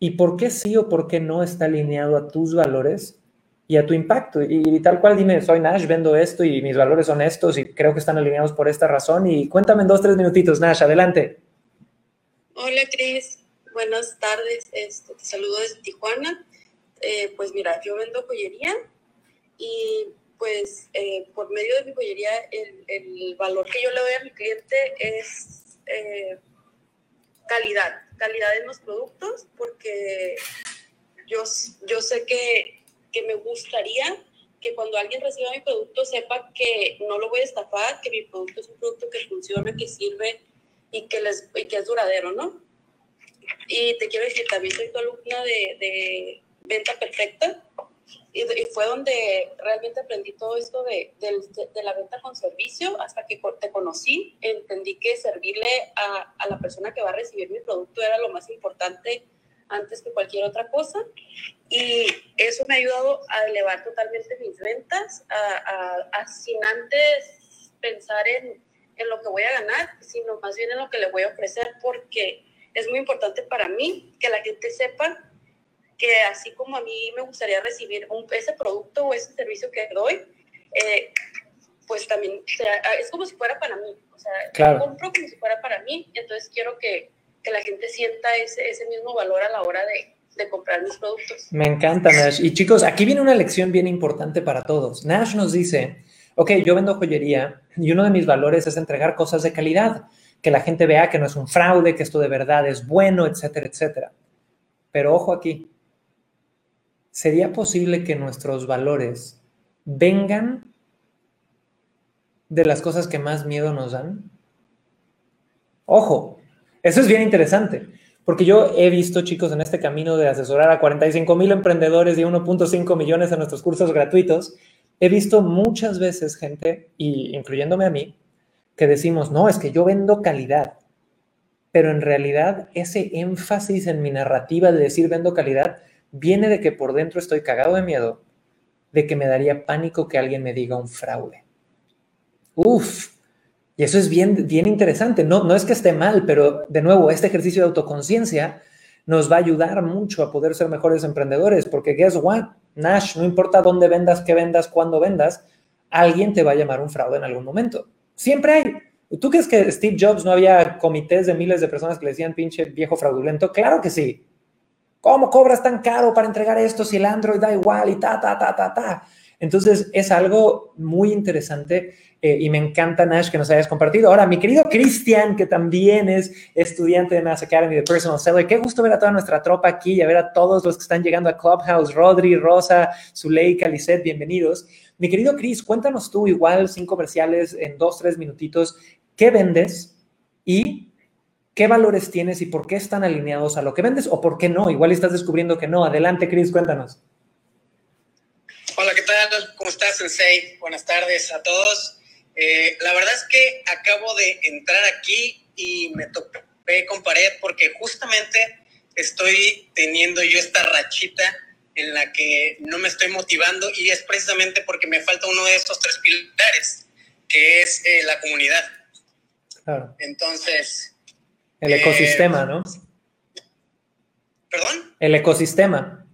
y por qué sí o por qué no está alineado a tus valores y a tu impacto. Y, tal cual dime, soy Nash, vendo esto y mis valores son estos y creo que están alineados por esta razón. Y cuéntame en dos, tres minutitos, Nash, adelante. Hola, Cris. Buenas tardes. Este, te saludo desde Tijuana. Eh, pues mira, yo vendo joyería y pues eh, por medio de mi joyería el, valor que yo le doy a mi cliente es eh, calidad, calidad en los productos, porque yo, yo sé que que me gustaría que cuando alguien reciba mi producto sepa que no lo voy a estafar, que mi producto es un producto que funciona, que sirve y que, es duradero, ¿no? Y te quiero decir, también soy tu alumna de, de venta perfecta y, y, fue donde realmente aprendí todo esto de, la venta con servicio hasta que te conocí, entendí que servirle a la persona que va a recibir mi producto era lo más importante antes que cualquier otra cosa. Y eso me ha ayudado a elevar totalmente mis ventas, a, a, sin antes pensar en, en, lo que voy a ganar, sino más bien en lo que le voy a ofrecer, porque es muy importante para mí que la gente sepa que así como a mí me gustaría recibir un, ese producto o ese servicio que doy, eh, pues también es como si fuera para mí. O sea, claro. compro como si fuera para mí, entonces quiero que que la gente sienta ese, ese mismo valor a la hora de, de comprar mis productos. Me encanta, Nash. Y chicos, aquí viene una lección bien importante para todos. Nash nos dice, ok, yo vendo joyería y uno de mis valores es entregar cosas de calidad, que la gente vea que no es un fraude, que esto de verdad es bueno, etcétera, etcétera. Pero ojo aquí, ¿sería posible que nuestros valores vengan de las cosas que más miedo nos dan? Ojo, eso es bien interesante, porque yo he visto, chicos, en este camino de asesorar a 45 mil emprendedores y 1.5 millones en nuestros cursos gratuitos, he visto muchas veces gente, y incluyéndome a mí, que decimos, no, es que yo vendo calidad, pero en realidad ese énfasis en mi narrativa de decir vendo calidad viene de que por dentro estoy cagado de miedo, de que me daría pánico que alguien me diga un fraude. Uf, y eso es bien, bien interesante. No, no es que esté mal, pero de nuevo, este ejercicio de autoconciencia nos va a ayudar mucho a poder ser mejores emprendedores, porque guess what? Nash, no importa dónde vendas, qué vendas, cuándo vendas, alguien te va a llamar un fraude en algún momento. Siempre hay. ¿Tú crees que Steve Jobs no había comités de miles de personas que le decían pinche viejo fraudulento? Claro que sí. ¿Cómo cobras tan caro para entregar esto si el Android da igual y ta, ta, ta, ta, ta? Entonces es algo muy interesante eh, y me encanta, Nash, que nos hayas compartido. Ahora, mi querido Cristian, que también es estudiante de Mass Academy de Personal Seller, qué gusto ver a toda nuestra tropa aquí y a ver a todos los que están llegando a Clubhouse, Rodri, Rosa, Zuleika, Lisette, bienvenidos. Mi querido Chris, cuéntanos tú igual, sin comerciales, en dos, tres minutitos, ¿qué vendes y qué valores tienes y por qué están alineados a lo que vendes o por qué no? Igual estás descubriendo que no. Adelante, Chris, cuéntanos. Hola, ¿qué tal? ¿Cómo estás, Sensei? Buenas tardes a todos. Eh, la verdad es que acabo de entrar aquí y me topé con pared porque justamente estoy teniendo yo esta rachita en la que no me estoy motivando y es precisamente porque me falta uno de estos tres pilares, que es eh, la comunidad. Claro. Entonces... El ecosistema, ¿no? ¿Perdón? El ecosistema.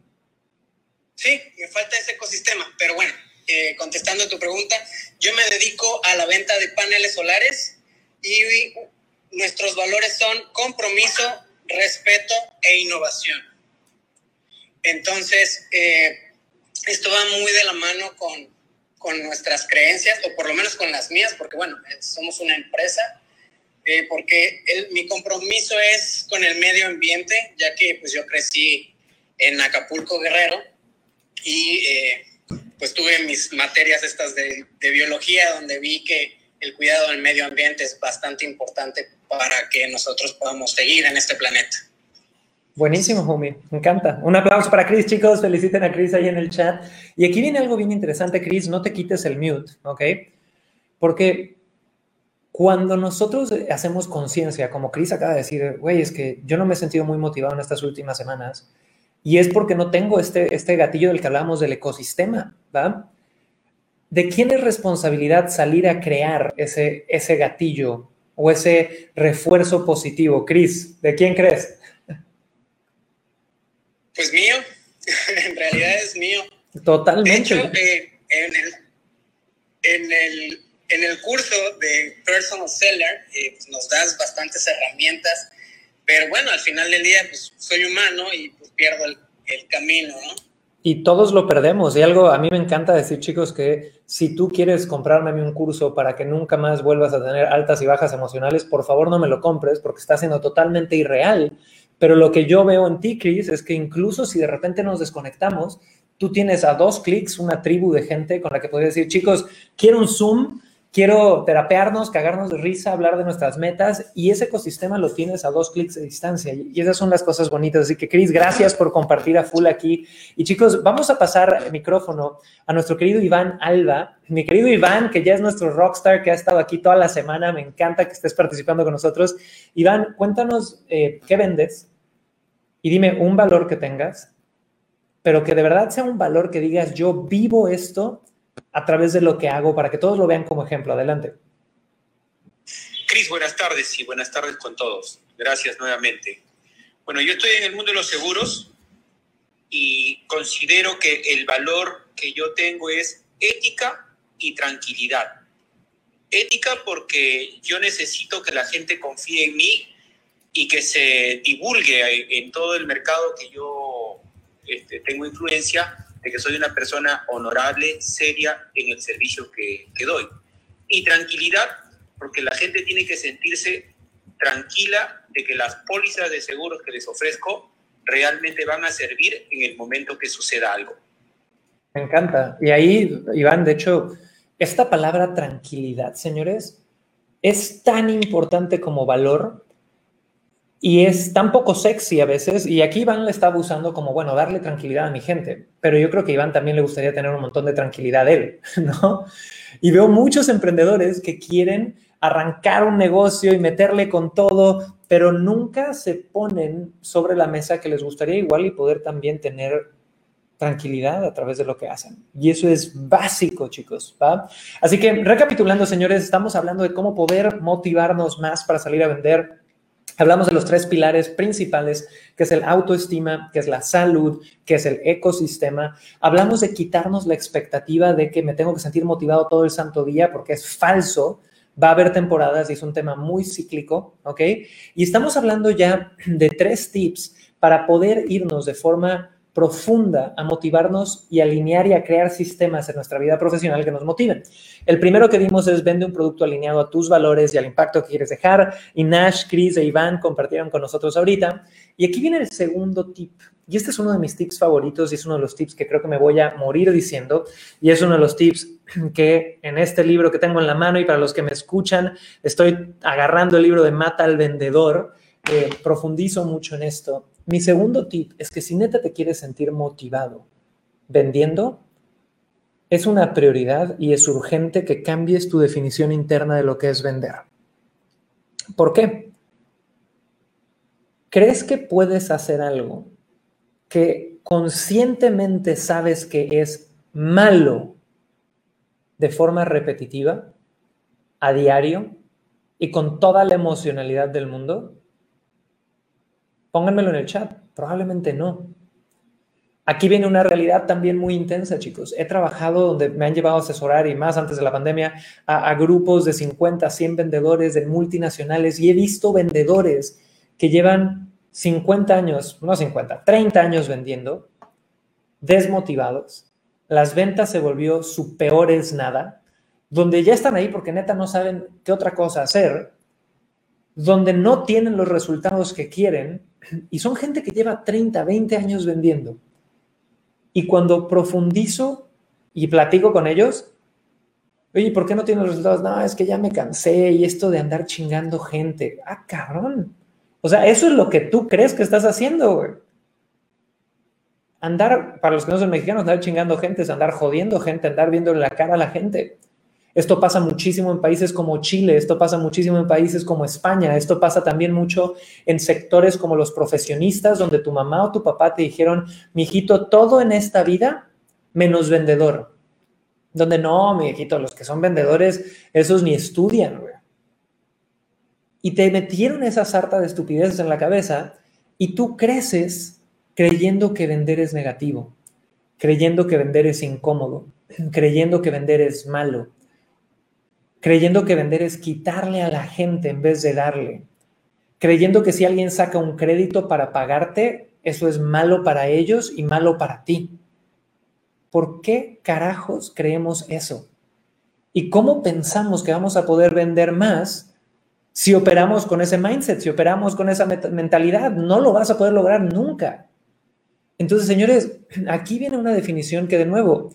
Sí, me falta ese ecosistema, pero bueno, eh, contestando tu pregunta, yo me dedico a la venta de paneles solares y nuestros valores son compromiso, respeto e innovación. Entonces, eh, esto va muy de la mano con, con, nuestras creencias, o por lo menos con las mías, porque bueno, somos una empresa, eh, porque mi compromiso es con el medio ambiente, ya que pues yo crecí en Acapulco Guerrero y eh, pues tuve mis materias estas de, biología donde vi que el cuidado del medio ambiente es bastante importante para que nosotros podamos seguir en este planeta. Buenísimo, homie. Me encanta. Un aplauso para Chris, chicos. Feliciten a Chris ahí en el chat. Y aquí viene algo bien interesante, Chris. No te quites el mute, ¿ok? Porque cuando nosotros hacemos conciencia, como Chris acaba de decir, güey, es que yo no me he sentido muy motivado en estas últimas semanas, y es porque no tengo este, este gatillo del que hablamos del ecosistema, ¿va? ¿De quién es responsabilidad salir a crear ese, ese gatillo o ese refuerzo positivo? Cris, ¿de quién crees? Pues mío, en realidad es mío. Totalmente. De hecho, eh, en, el, en, el, en, el, curso de Personal Seller eh, pues nos das bastantes herramientas, pero bueno, al final del día pues soy humano y pierdo el, camino, ¿no? Y todos lo perdemos. Y algo, a mí me encanta decir, chicos, que si tú quieres comprarme un curso para que nunca más vuelvas a tener altas y bajas emocionales, por favor no me lo compres porque está siendo totalmente irreal. Pero lo que yo veo en ti, Chris, es que incluso si de repente nos desconectamos, tú tienes a dos clics una tribu de gente con la que puedes decir, chicos, quiero un Zoom quiero terapearnos, cagarnos de risa, hablar de nuestras metas y ese ecosistema lo tienes a dos clics de distancia y esas son las cosas bonitas. Así que, Cris, gracias por compartir a full aquí. Y chicos, vamos a pasar el micrófono a nuestro querido Iván Alba. Mi querido Iván, que ya es nuestro rockstar, que ha estado aquí toda la semana, me encanta que estés participando con nosotros. Iván, cuéntanos eh, qué vendes y dime un valor que tengas, pero que de verdad sea un valor que digas, yo vivo esto a través de lo que hago para que todos lo vean como ejemplo. Adelante. Cris, buenas tardes y buenas tardes con todos. Gracias nuevamente. Bueno, yo estoy en el mundo de los seguros y considero que el valor que yo tengo es ética y tranquilidad. Ética porque yo necesito que la gente confíe en mí y que se divulgue en todo el mercado que yo este, tengo influencia de que soy una persona honorable, seria en el servicio que, doy. Y tranquilidad, porque la gente tiene que sentirse tranquila de que las pólizas de seguros que les ofrezco realmente van a servir en el momento que suceda algo. Me encanta. Y ahí, Iván, de hecho, esta palabra tranquilidad, señores, es tan importante como valor y es tan poco sexy a veces, y aquí Iván le está abusando como, bueno, darle tranquilidad a mi gente, pero yo creo que Iván también le gustaría tener un montón de tranquilidad él, ¿no? Y veo muchos emprendedores que quieren arrancar un negocio y meterle con todo, pero nunca se ponen sobre la mesa que les gustaría igual y poder también tener tranquilidad a través de lo que hacen. Y eso es básico, chicos. Así que recapitulando, señores, estamos hablando de cómo poder motivarnos más para salir a vender Hablamos de los tres pilares principales, que es el autoestima, que es la salud, que es el ecosistema. Hablamos de quitarnos la expectativa de que me tengo que sentir motivado todo el santo día porque es falso. Va a haber temporadas y es un tema muy cíclico, ¿ok? Y estamos hablando ya de tres tips para poder irnos de forma profunda a motivarnos y alinear y a crear sistemas en nuestra vida profesional que nos motiven. El primero que vimos es vende un producto alineado a tus valores y al impacto que quieres dejar. Y Nash, Chris e Iván compartieron con nosotros ahorita. Y aquí viene el segundo tip. Y este es uno de mis tips favoritos y es uno de los tips que creo que me voy a morir diciendo. Y es uno de los tips que en este libro que tengo en la mano y para los que me escuchan, estoy agarrando el libro de Mata al Vendedor. Eh, profundizo mucho en esto mi segundo tip es que si neta te quieres sentir motivado vendiendo, es una prioridad y es urgente que cambies tu definición interna de lo que es vender. ¿Por qué? ¿Crees que puedes hacer algo que conscientemente sabes que es malo de forma repetitiva, a diario y con toda la emocionalidad del mundo? Pónganmelo en el chat. Probablemente no. Aquí viene una realidad también muy intensa, chicos. He trabajado donde me han llevado a asesorar y más antes de la pandemia a, grupos de 50, 100 vendedores de multinacionales y he visto vendedores que llevan 50 años, no 50, 30 años vendiendo, desmotivados. Las ventas se volvió su peor es nada, donde ya están ahí porque neta no saben qué otra cosa hacer, donde no tienen los resultados que quieren y son gente que lleva 30, 20 años vendiendo. Y cuando profundizo y platico con ellos, oye, ¿por qué no tienen los resultados? No, es que ya me cansé y esto de andar chingando gente. Ah, cabrón. O sea, eso es lo que tú crees que estás haciendo, güey. Andar, para los que no son mexicanos, andar chingando gente es andar jodiendo gente, andar viendo la cara a la gente. Esto pasa muchísimo en países como Chile, esto pasa muchísimo en países como España, esto pasa también mucho en sectores como los profesionistas, donde tu mamá o tu papá te dijeron, mijito, todo en esta vida menos vendedor. Donde no, mijito, los que son vendedores, esos ni estudian, güey. Y te metieron esa sarta de estupideces en la cabeza y tú creces creyendo que vender es negativo, creyendo que vender es incómodo, creyendo que vender es malo, creyendo que vender es quitarle a la gente en vez de darle, creyendo que si alguien saca un crédito para pagarte, eso es malo para ellos y malo para ti. ¿Por qué carajos creemos eso? ¿Y cómo pensamos que vamos a poder vender más si operamos con ese mindset, si operamos con esa mentalidad? No lo vas a poder lograr nunca. Entonces, señores, aquí viene una definición que de nuevo,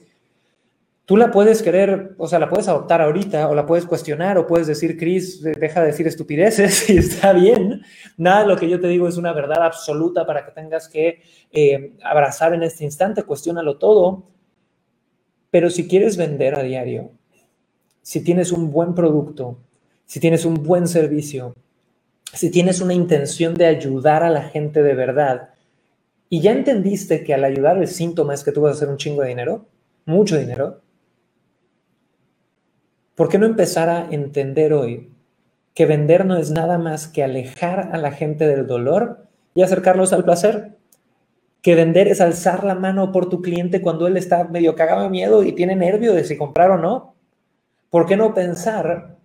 tú la puedes querer, o sea, la puedes adoptar ahorita o la puedes cuestionar o puedes decir, Cris, deja de decir estupideces y está bien. Nada lo que yo te digo es una verdad absoluta para que tengas que eh, abrazar en este instante, cuestiónalo todo. Pero si quieres vender a diario, si tienes un buen producto, si tienes un buen servicio, si tienes una intención de ayudar a la gente de verdad, y ya entendiste que al ayudar el síntoma es que tú vas a hacer un chingo de dinero, mucho dinero, ¿Por qué no empezar a entender hoy que vender no es nada más que alejar a la gente del dolor y acercarlos al placer? Que vender es alzar la mano por tu cliente cuando él está medio cagado de miedo y tiene nervio de si comprar o no. ¿Por qué no pensar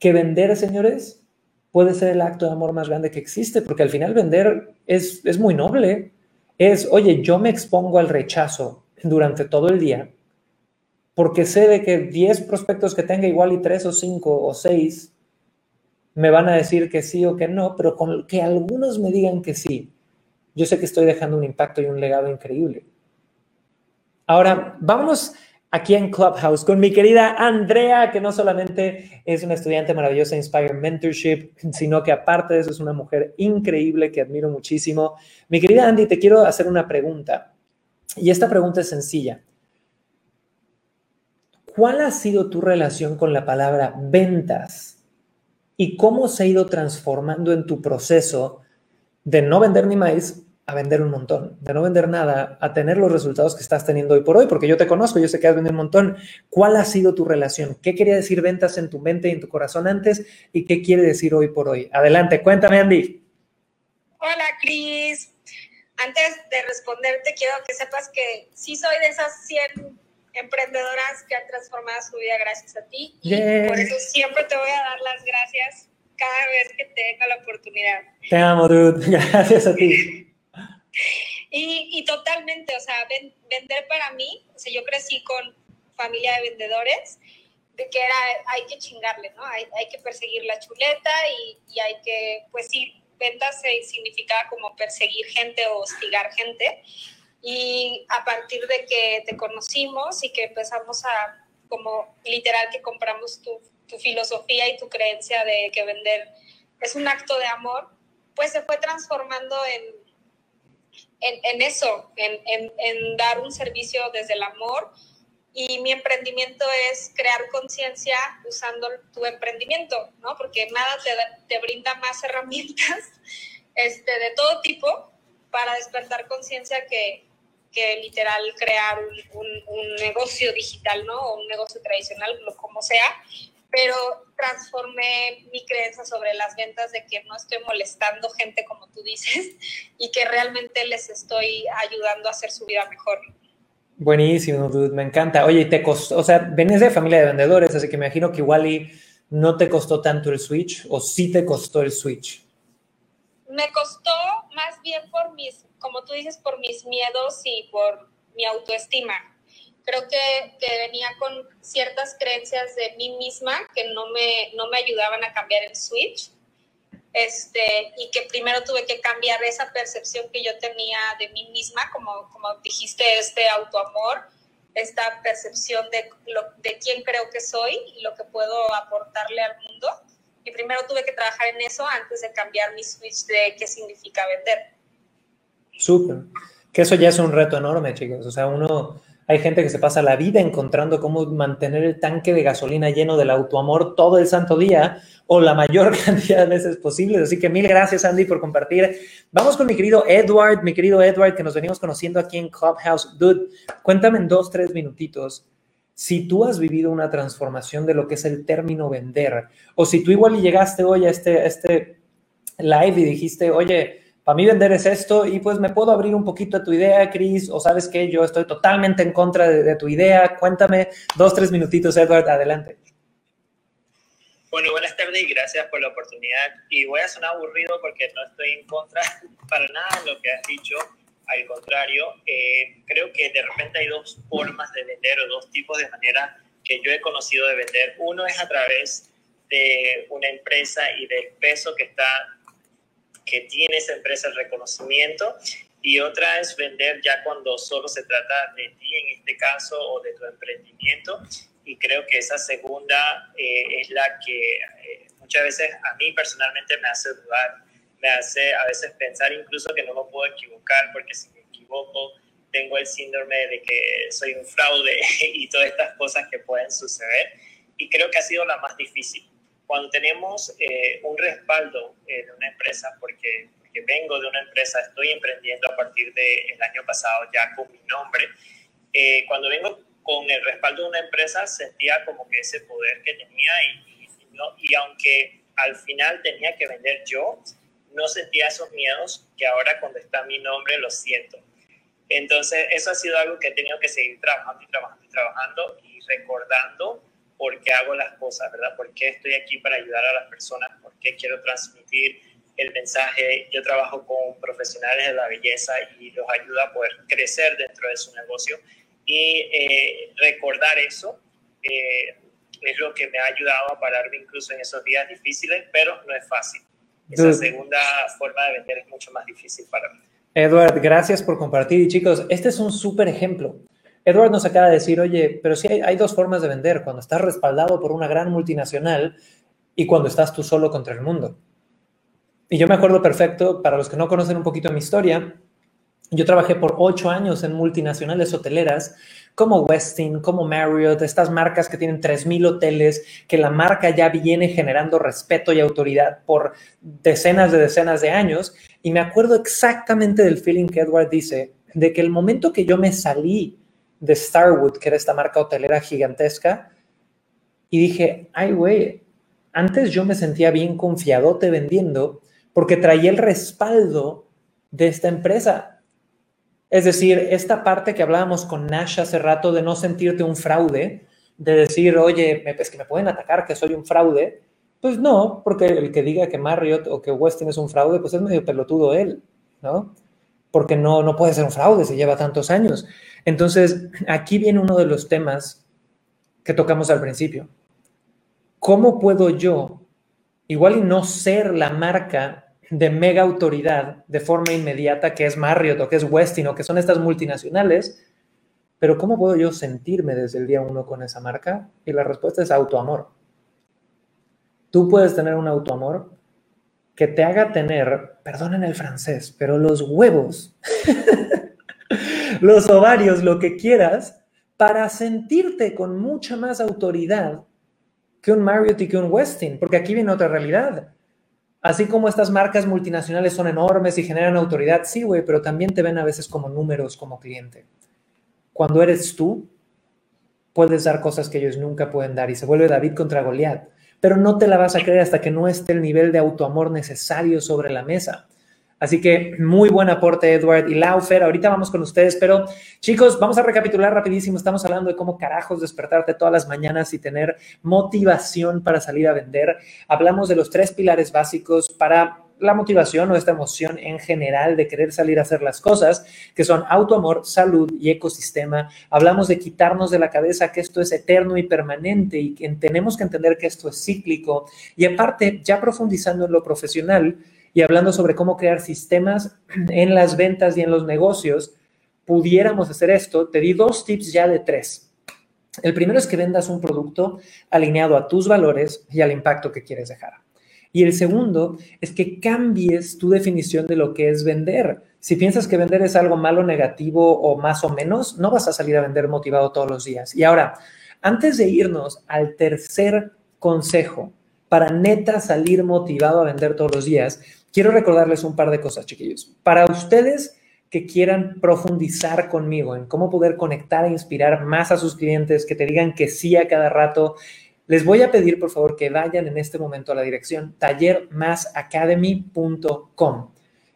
que vender, señores, puede ser el acto de amor más grande que existe? Porque al final vender es, es muy noble. Es, oye, yo me expongo al rechazo durante todo el día porque sé de que 10 prospectos que tenga igual y 3 o 5 o 6 me van a decir que sí o que no, pero con que algunos me digan que sí, yo sé que estoy dejando un impacto y un legado increíble. Ahora, vámonos aquí en Clubhouse con mi querida Andrea, que no solamente es una estudiante maravillosa de Inspire Mentorship, sino que aparte de eso es una mujer increíble que admiro muchísimo. Mi querida Andy, te quiero hacer una pregunta. Y esta pregunta es sencilla. ¿Cuál ha sido tu relación con la palabra ventas? ¿Y cómo se ha ido transformando en tu proceso de no vender ni más a vender un montón, de no vender nada, a tener los resultados que estás teniendo hoy por hoy, porque yo te conozco, yo sé que has vendido un montón. ¿Cuál ha sido tu relación? ¿Qué quería decir ventas en tu mente y en tu corazón antes? ¿Y qué quiere decir hoy por hoy? Adelante, cuéntame, Andy. Hola, Cris. Antes de responderte, quiero que sepas que sí soy de esas 100 emprendedoras que han transformado su vida gracias a ti. Y por eso siempre te voy a dar las gracias cada vez que tenga la oportunidad. Te amo, dude. Gracias a ti. Y, y totalmente, o sea, vender para mí, o sea, yo crecí con familia de vendedores, de que era, hay que chingarle, ¿no? Hay, hay que perseguir la chuleta y, y, hay que, pues sí, ventas significaba como perseguir gente o hostigar gente. Y a partir de que te conocimos y que empezamos a, como literal, que compramos tu, tu filosofía y tu creencia de que vender es un acto de amor, pues se fue transformando en en, eso, en, dar un servicio desde el amor. Y mi emprendimiento es crear conciencia usando tu emprendimiento, ¿no? Porque nada te, te brinda más herramientas este, de todo tipo para despertar conciencia que, que literal crear un, un, negocio digital, ¿no? O un negocio tradicional, como sea, pero transformé mi creencia sobre las ventas de que no estoy molestando gente como tú dices y que realmente les estoy ayudando a hacer su vida mejor. Buenísimo, dude, me encanta. Oye, te costó, o sea, venís de familia de vendedores, así que me imagino que igual y no te costó tanto el switch o sí te costó el switch. Me costó más bien por mis, como tú dices, por mis miedos y por mi autoestima creo que, que, venía con ciertas creencias de mí misma que no me, no me ayudaban a cambiar el switch. Este, y que primero tuve que cambiar esa percepción que yo tenía de mí misma, como, como dijiste, este autoamor, esta percepción de, lo, de quién creo que soy y lo que puedo aportarle al mundo. Y primero tuve que trabajar en eso antes de cambiar mi switch de qué significa vender. Súper. Que eso ya es un reto enorme, chicos. O sea, uno hay gente que se pasa la vida encontrando cómo mantener el tanque de gasolina lleno del autoamor todo el santo día o la mayor cantidad de veces posible. Así que mil gracias, Andy, por compartir. Vamos con mi querido Edward, mi querido Edward, que nos venimos conociendo aquí en Clubhouse. Dude, cuéntame en dos, tres minutitos si tú has vivido una transformación de lo que es el término vender, o si tú igual llegaste hoy a este, este live y dijiste, oye, para mí vender es esto y pues me puedo abrir un poquito a tu idea, Cris, o sabes que yo estoy totalmente en contra de, tu idea. Cuéntame dos, tres minutitos, Edward, adelante. Bueno, buenas tardes y gracias por la oportunidad. Y voy a sonar aburrido porque no estoy en contra para nada de lo que has dicho. Al contrario, eh, creo que de repente hay dos formas de vender o dos tipos de manera que yo he conocido de vender. Uno es a través de una empresa y del peso que está que tiene esa empresa el reconocimiento y otra es vender ya cuando solo se trata de ti en este caso o de tu emprendimiento. Y creo que esa segunda eh, es la que eh, muchas veces a mí personalmente me hace dudar, me hace a veces pensar incluso que no me puedo equivocar porque si me equivoco tengo el síndrome de que soy un fraude y todas estas cosas que pueden suceder. Y creo que ha sido la más difícil cuando tenemos eh, un respaldo eh, de una empresa, porque, porque, vengo de una empresa, estoy emprendiendo a partir del año pasado ya con mi nombre, eh, cuando vengo con el respaldo de una empresa sentía como que ese poder que tenía y, no, y aunque al final tenía que vender yo, no sentía esos miedos que ahora cuando está mi nombre lo siento. Entonces, eso ha sido algo que he tenido que seguir trabajando y trabajando y trabajando y recordando por qué hago las cosas, ¿verdad? ¿Por qué estoy aquí para ayudar a las personas? ¿Por qué quiero transmitir el mensaje? Yo trabajo con profesionales de la belleza y los ayudo a poder crecer dentro de su negocio. Y eh, recordar eso eh, es lo que me ha ayudado a pararme incluso en esos días difíciles, pero no es fácil. Esa segunda forma de vender es mucho más difícil para mí. Edward, gracias por compartir. Y chicos, este es un súper ejemplo Edward nos acaba de decir, oye, pero sí hay, dos formas de vender, cuando estás respaldado por una gran multinacional y cuando estás tú solo contra el mundo. Y yo me acuerdo perfecto, para los que no conocen un poquito mi historia, yo trabajé por ocho años en multinacionales hoteleras como Westin, como Marriott, estas marcas que tienen 3.000 hoteles, que la marca ya viene generando respeto y autoridad por decenas de decenas de años. Y me acuerdo exactamente del feeling que Edward dice, de que el momento que yo me salí de Starwood, que era esta marca hotelera gigantesca, y dije, ay, güey, antes yo me sentía bien confiadote vendiendo porque traía el respaldo de esta empresa. Es decir, esta parte que hablábamos con Nash hace rato de no sentirte un fraude, de decir, oye, es que me pueden atacar, que soy un fraude, pues no, porque el que diga que Marriott o que Westin es un fraude, pues es medio pelotudo él, ¿no? Porque no, no puede ser un fraude si lleva tantos años. Entonces, aquí viene uno de los temas que tocamos al principio. ¿Cómo puedo yo, igual y no ser la marca de mega autoridad de forma inmediata, que es Marriott o que es Westin o que son estas multinacionales, pero ¿cómo puedo yo sentirme desde el día uno con esa marca? Y la respuesta es autoamor. Tú puedes tener un autoamor que te haga tener, perdonen el francés, pero los huevos, los ovarios, lo que quieras, para sentirte con mucha más autoridad que un Marriott y que un Westin, porque aquí viene otra realidad. Así como estas marcas multinacionales son enormes y generan autoridad, sí, güey, pero también te ven a veces como números como cliente. Cuando eres tú, puedes dar cosas que ellos nunca pueden dar y se vuelve David contra Goliat, pero no te la vas a creer hasta que no esté el nivel de autoamor necesario sobre la mesa. Así que muy buen aporte, Edward y Laufer. Ahorita vamos con ustedes, pero chicos, vamos a recapitular rapidísimo. Estamos hablando de cómo carajos despertarte todas las mañanas y tener motivación para salir a vender. Hablamos de los tres pilares básicos para la motivación o esta emoción en general de querer salir a hacer las cosas, que son autoamor, salud y ecosistema. Hablamos de quitarnos de la cabeza que esto es eterno y permanente y que tenemos que entender que esto es cíclico. Y aparte, ya profundizando en lo profesional, y hablando sobre cómo crear sistemas en las ventas y en los negocios, pudiéramos hacer esto, te di dos tips ya de tres. El primero es que vendas un producto alineado a tus valores y al impacto que quieres dejar. Y el segundo es que cambies tu definición de lo que es vender. Si piensas que vender es algo malo, negativo o más o menos, no vas a salir a vender motivado todos los días. Y ahora, antes de irnos al tercer consejo para neta salir motivado a vender todos los días, quiero recordarles un par de cosas, chiquillos. Para ustedes que quieran profundizar conmigo en cómo poder conectar e inspirar más a sus clientes, que te digan que sí a cada rato, les voy a pedir por favor que vayan en este momento a la dirección tallermasacademy.com.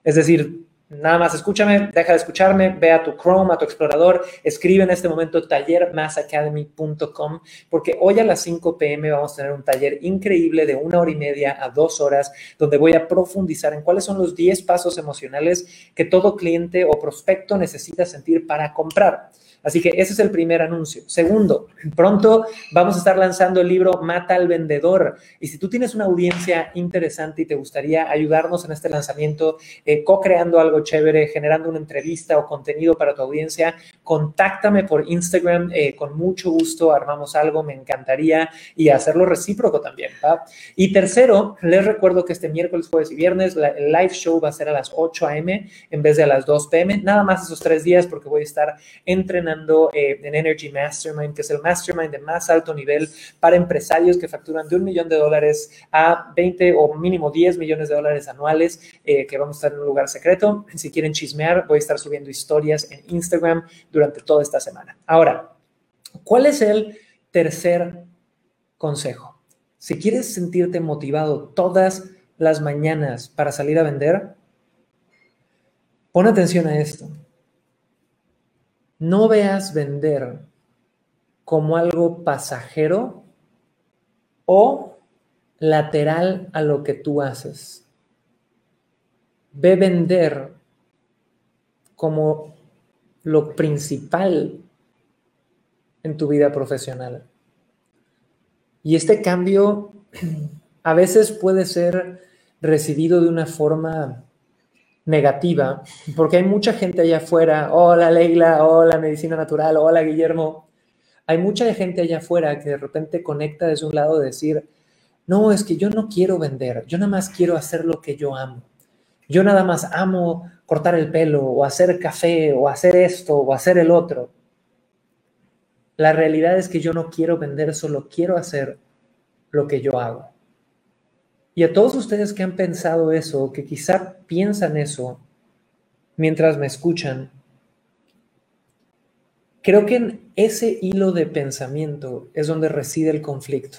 Es decir, Nada más escúchame, deja de escucharme, ve a tu Chrome, a tu explorador, escribe en este momento tallermasacademy.com porque hoy a las 5 pm vamos a tener un taller increíble de una hora y media a dos horas donde voy a profundizar en cuáles son los 10 pasos emocionales que todo cliente o prospecto necesita sentir para comprar. Así que ese es el primer anuncio. Segundo, pronto vamos a estar lanzando el libro Mata al Vendedor. Y si tú tienes una audiencia interesante y te gustaría ayudarnos en este lanzamiento, eh, co-creando algo chévere, generando una entrevista o contenido para tu audiencia, contáctame por Instagram. Eh, con mucho gusto armamos algo, me encantaría y hacerlo recíproco también. Y tercero, les recuerdo que este miércoles, jueves y viernes el live show va a ser a las 8 a.m. en vez de a las 2 p.m. Nada más esos tres días porque voy a estar entrenando eh, en Energy Mastermind, que es el mastermind de más alto nivel para empresarios que facturan de un millón de dólares a 20 o mínimo 10 millones de dólares anuales, eh, que vamos a estar en un lugar secreto. Si quieren chismear, voy a estar subiendo historias en Instagram durante toda esta semana. Ahora, ¿cuál es el tercer consejo? Si quieres sentirte motivado todas las mañanas para salir a vender, pon atención a esto no veas vender como algo pasajero o lateral a lo que tú haces. Ve vender como lo principal en tu vida profesional. Y este cambio a veces puede ser recibido de una forma negativa, porque hay mucha gente allá afuera, hola Leila, hola Medicina Natural, hola Guillermo, hay mucha gente allá afuera que de repente conecta desde un lado de decir, no, es que yo no quiero vender, yo nada más quiero hacer lo que yo amo. Yo nada más amo cortar el pelo o hacer café o hacer esto o hacer el otro. La realidad es que yo no quiero vender, solo quiero hacer lo que yo hago. Y a todos ustedes que han pensado eso, que quizá piensan eso mientras me escuchan, creo que en ese hilo de pensamiento es donde reside el conflicto.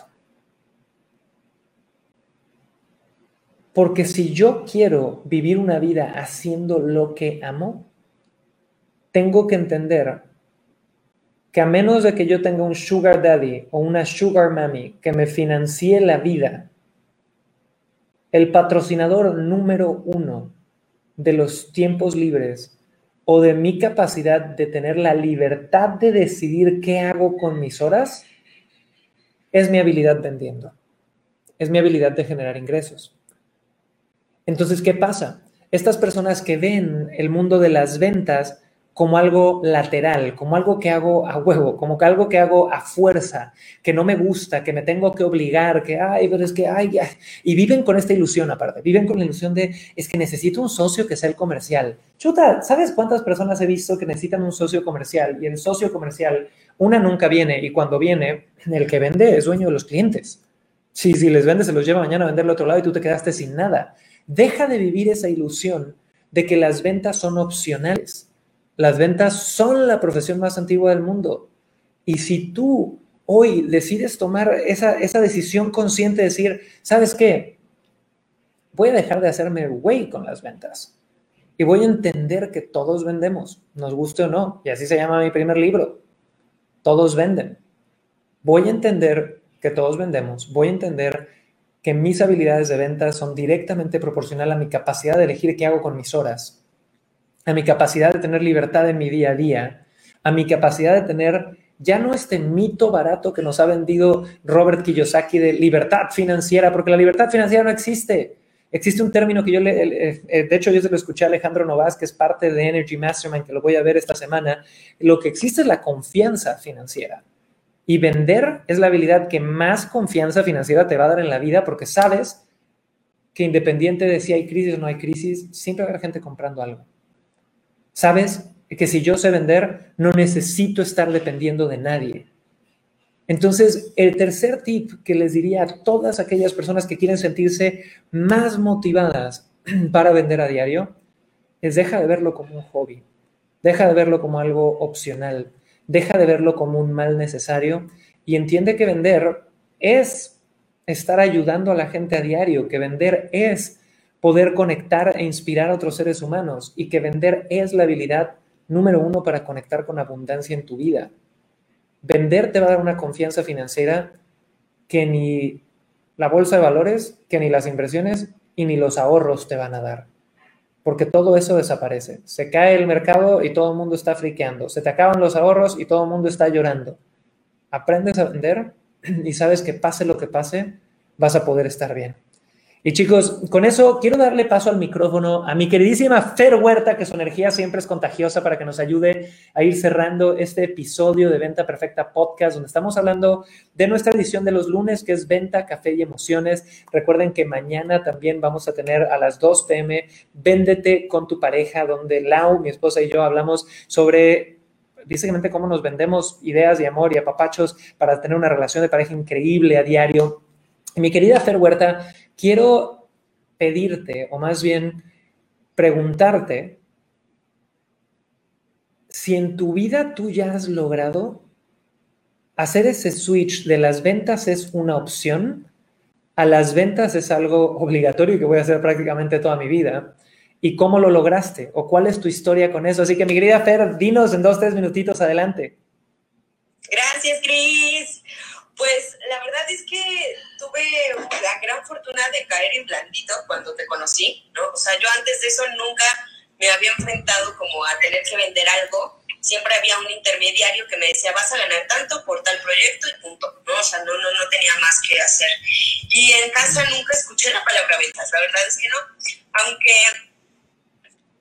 Porque si yo quiero vivir una vida haciendo lo que amo, tengo que entender que a menos de que yo tenga un sugar daddy o una sugar mommy que me financie la vida, el patrocinador número uno de los tiempos libres o de mi capacidad de tener la libertad de decidir qué hago con mis horas es mi habilidad vendiendo, es mi habilidad de generar ingresos. Entonces, ¿qué pasa? Estas personas que ven el mundo de las ventas como algo lateral, como algo que hago a huevo, como que algo que hago a fuerza, que no me gusta, que me tengo que obligar, que, ay, pero es que, ay, y viven con esta ilusión aparte, viven con la ilusión de, es que necesito un socio que sea el comercial. Chuta, ¿sabes cuántas personas he visto que necesitan un socio comercial? Y el socio comercial, una nunca viene, y cuando viene, el que vende es dueño de los clientes. Si, si les vende, se los lleva mañana a vender al otro lado y tú te quedaste sin nada. Deja de vivir esa ilusión de que las ventas son opcionales. Las ventas son la profesión más antigua del mundo. Y si tú hoy decides tomar esa, esa decisión consciente de decir, ¿sabes qué? Voy a dejar de hacerme güey con las ventas. Y voy a entender que todos vendemos, nos guste o no. Y así se llama mi primer libro. Todos venden. Voy a entender que todos vendemos. Voy a entender que mis habilidades de venta son directamente proporcional a mi capacidad de elegir qué hago con mis horas, a mi capacidad de tener libertad en mi día a día, a mi capacidad de tener ya no este mito barato que nos ha vendido Robert Kiyosaki de libertad financiera, porque la libertad financiera no existe. Existe un término que yo le, eh, de hecho yo se lo escuché a Alejandro Novas, que es parte de Energy Mastermind, que lo voy a ver esta semana. Lo que existe es la confianza financiera. Y vender es la habilidad que más confianza financiera te va a dar en la vida porque sabes que independiente de si hay crisis o no hay crisis, siempre haber gente comprando algo. Sabes que si yo sé vender, no necesito estar dependiendo de nadie. Entonces, el tercer tip que les diría a todas aquellas personas que quieren sentirse más motivadas para vender a diario es deja de verlo como un hobby, deja de verlo como algo opcional, deja de verlo como un mal necesario y entiende que vender es estar ayudando a la gente a diario, que vender es poder conectar e inspirar a otros seres humanos y que vender es la habilidad número uno para conectar con abundancia en tu vida. Vender te va a dar una confianza financiera que ni la bolsa de valores, que ni las inversiones y ni los ahorros te van a dar porque todo eso desaparece. Se cae el mercado y todo el mundo está friqueando. Se te acaban los ahorros y todo el mundo está llorando. Aprendes a vender y sabes que pase lo que pase, vas a poder estar bien. Y chicos, con eso quiero darle paso al micrófono a mi queridísima Fer Huerta, que su energía siempre es contagiosa para que nos ayude a ir cerrando este episodio de Venta Perfecta Podcast, donde estamos hablando de nuestra edición de los lunes, que es Venta, Café y Emociones. Recuerden que mañana también vamos a tener a las 2 pm Véndete con tu pareja, donde Lau, mi esposa y yo hablamos sobre básicamente cómo nos vendemos ideas de amor y apapachos para tener una relación de pareja increíble a diario. Mi querida Fer Huerta, quiero pedirte, o más bien preguntarte, si en tu vida tú ya has logrado hacer ese switch de las ventas es una opción, a las ventas es algo obligatorio que voy a hacer prácticamente toda mi vida. ¿Y cómo lo lograste? ¿O cuál es tu historia con eso? Así que mi querida Fer, dinos en dos, tres minutitos adelante. Gracias, Cris. Pues la verdad es que la gran fortuna de caer en blandito cuando te conocí, ¿no? O sea, yo antes de eso nunca me había enfrentado como a tener que vender algo. Siempre había un intermediario que me decía, vas a ganar tanto por tal proyecto y punto, ¿no? O sea, no, no, no tenía más que hacer. Y en casa nunca escuché la palabra ventas, la verdad es que no. Aunque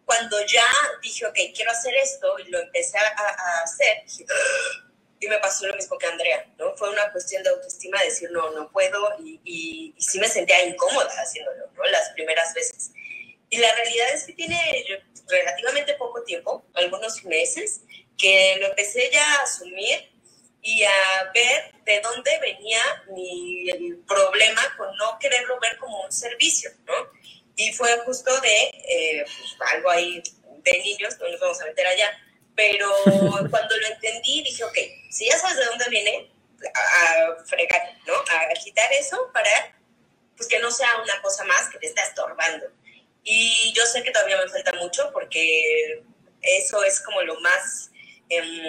cuando ya dije, ok, quiero hacer esto y lo empecé a, hacer, ¡Ah!", y me pasó lo mismo que Andrea, ¿no? Fue una cuestión de autoestima, decir, no, no puedo, y, y, sí me sentía incómoda haciéndolo, ¿no? Las primeras veces. Y la realidad es que tiene relativamente poco tiempo, algunos meses, que lo empecé ya a asumir y a ver de dónde venía mi el problema con no quererlo ver como un servicio, ¿no? Y fue justo de eh, pues, algo ahí de niños, no nos vamos a meter allá, pero cuando lo entendí dije, ok, si ya sabes de dónde viene, a, fregar, ¿no? A quitar eso para pues que no sea una cosa más que te está estorbando. Y yo sé que todavía me falta mucho porque eso es como lo más em,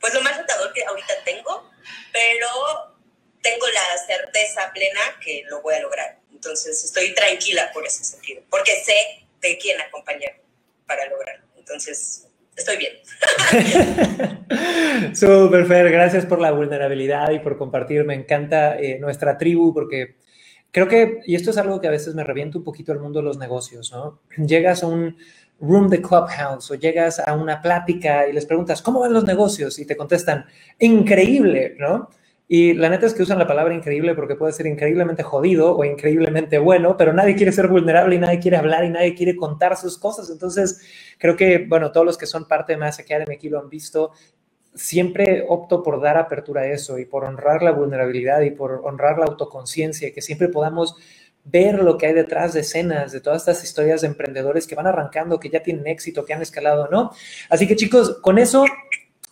pues lo más retador que ahorita tengo, pero tengo la certeza plena que lo voy a lograr. Entonces estoy tranquila por ese sentido, porque sé de quién acompañar para lograrlo. Entonces estoy bien. Súper, Fer, gracias por la vulnerabilidad y por compartir. Me encanta eh, nuestra tribu porque creo que, y esto es algo que a veces me revienta un poquito el mundo de los negocios, ¿no? Llegas a un room de Clubhouse o llegas a una plática y les preguntas, ¿cómo van los negocios? Y te contestan, increíble, ¿no? Y la neta es que usan la palabra increíble porque puede ser increíblemente jodido o increíblemente bueno, pero nadie quiere ser vulnerable y nadie quiere hablar y nadie quiere contar sus cosas. Entonces, creo que, bueno, todos los que son parte de Mass Academy aquí lo han visto. Siempre opto por dar apertura a eso y por honrar la vulnerabilidad y por honrar la autoconciencia, que siempre podamos ver lo que hay detrás de escenas, de todas estas historias de emprendedores que van arrancando, que ya tienen éxito, que han escalado, ¿no? Así que chicos, con eso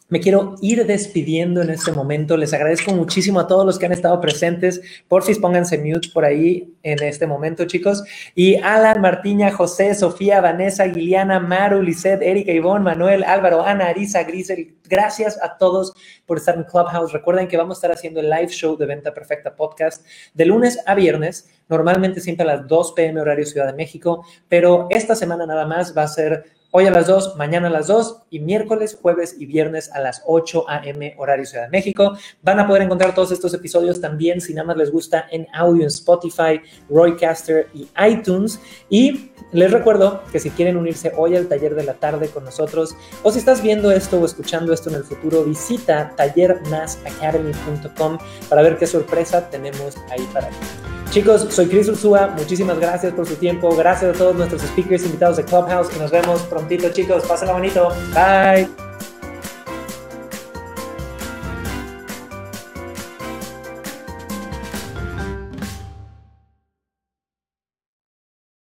me quiero ir despidiendo en este momento. Les agradezco muchísimo a todos los que han estado presentes. Por si pónganse mute por ahí en este momento, chicos. Y Alan, Martiña, José, Sofía, Vanessa, Guiliana, Maru, Lisette, Erika, Ivonne, Manuel, Álvaro, Ana, Arisa, Grisel. Gracias a todos por estar en Clubhouse. Recuerden que vamos a estar haciendo el live show de Venta Perfecta Podcast de lunes a viernes. Normalmente siempre a las 2 pm horario Ciudad de México, pero esta semana nada más va a ser Hoy a las 2, mañana a las 2 y miércoles, jueves y viernes a las 8 a.m. horario Ciudad de México. Van a poder encontrar todos estos episodios también, si nada más les gusta, en audio en Spotify, Roycaster y iTunes. Y les recuerdo que si quieren unirse hoy al taller de la tarde con nosotros, o si estás viendo esto o escuchando esto en el futuro, visita tallermasacademy.com para ver qué sorpresa tenemos ahí para ti. Chicos, soy Chris Ursúa, muchísimas gracias por su tiempo, gracias a todos nuestros speakers invitados de Clubhouse y nos vemos prontito chicos, pásenla bonito, bye.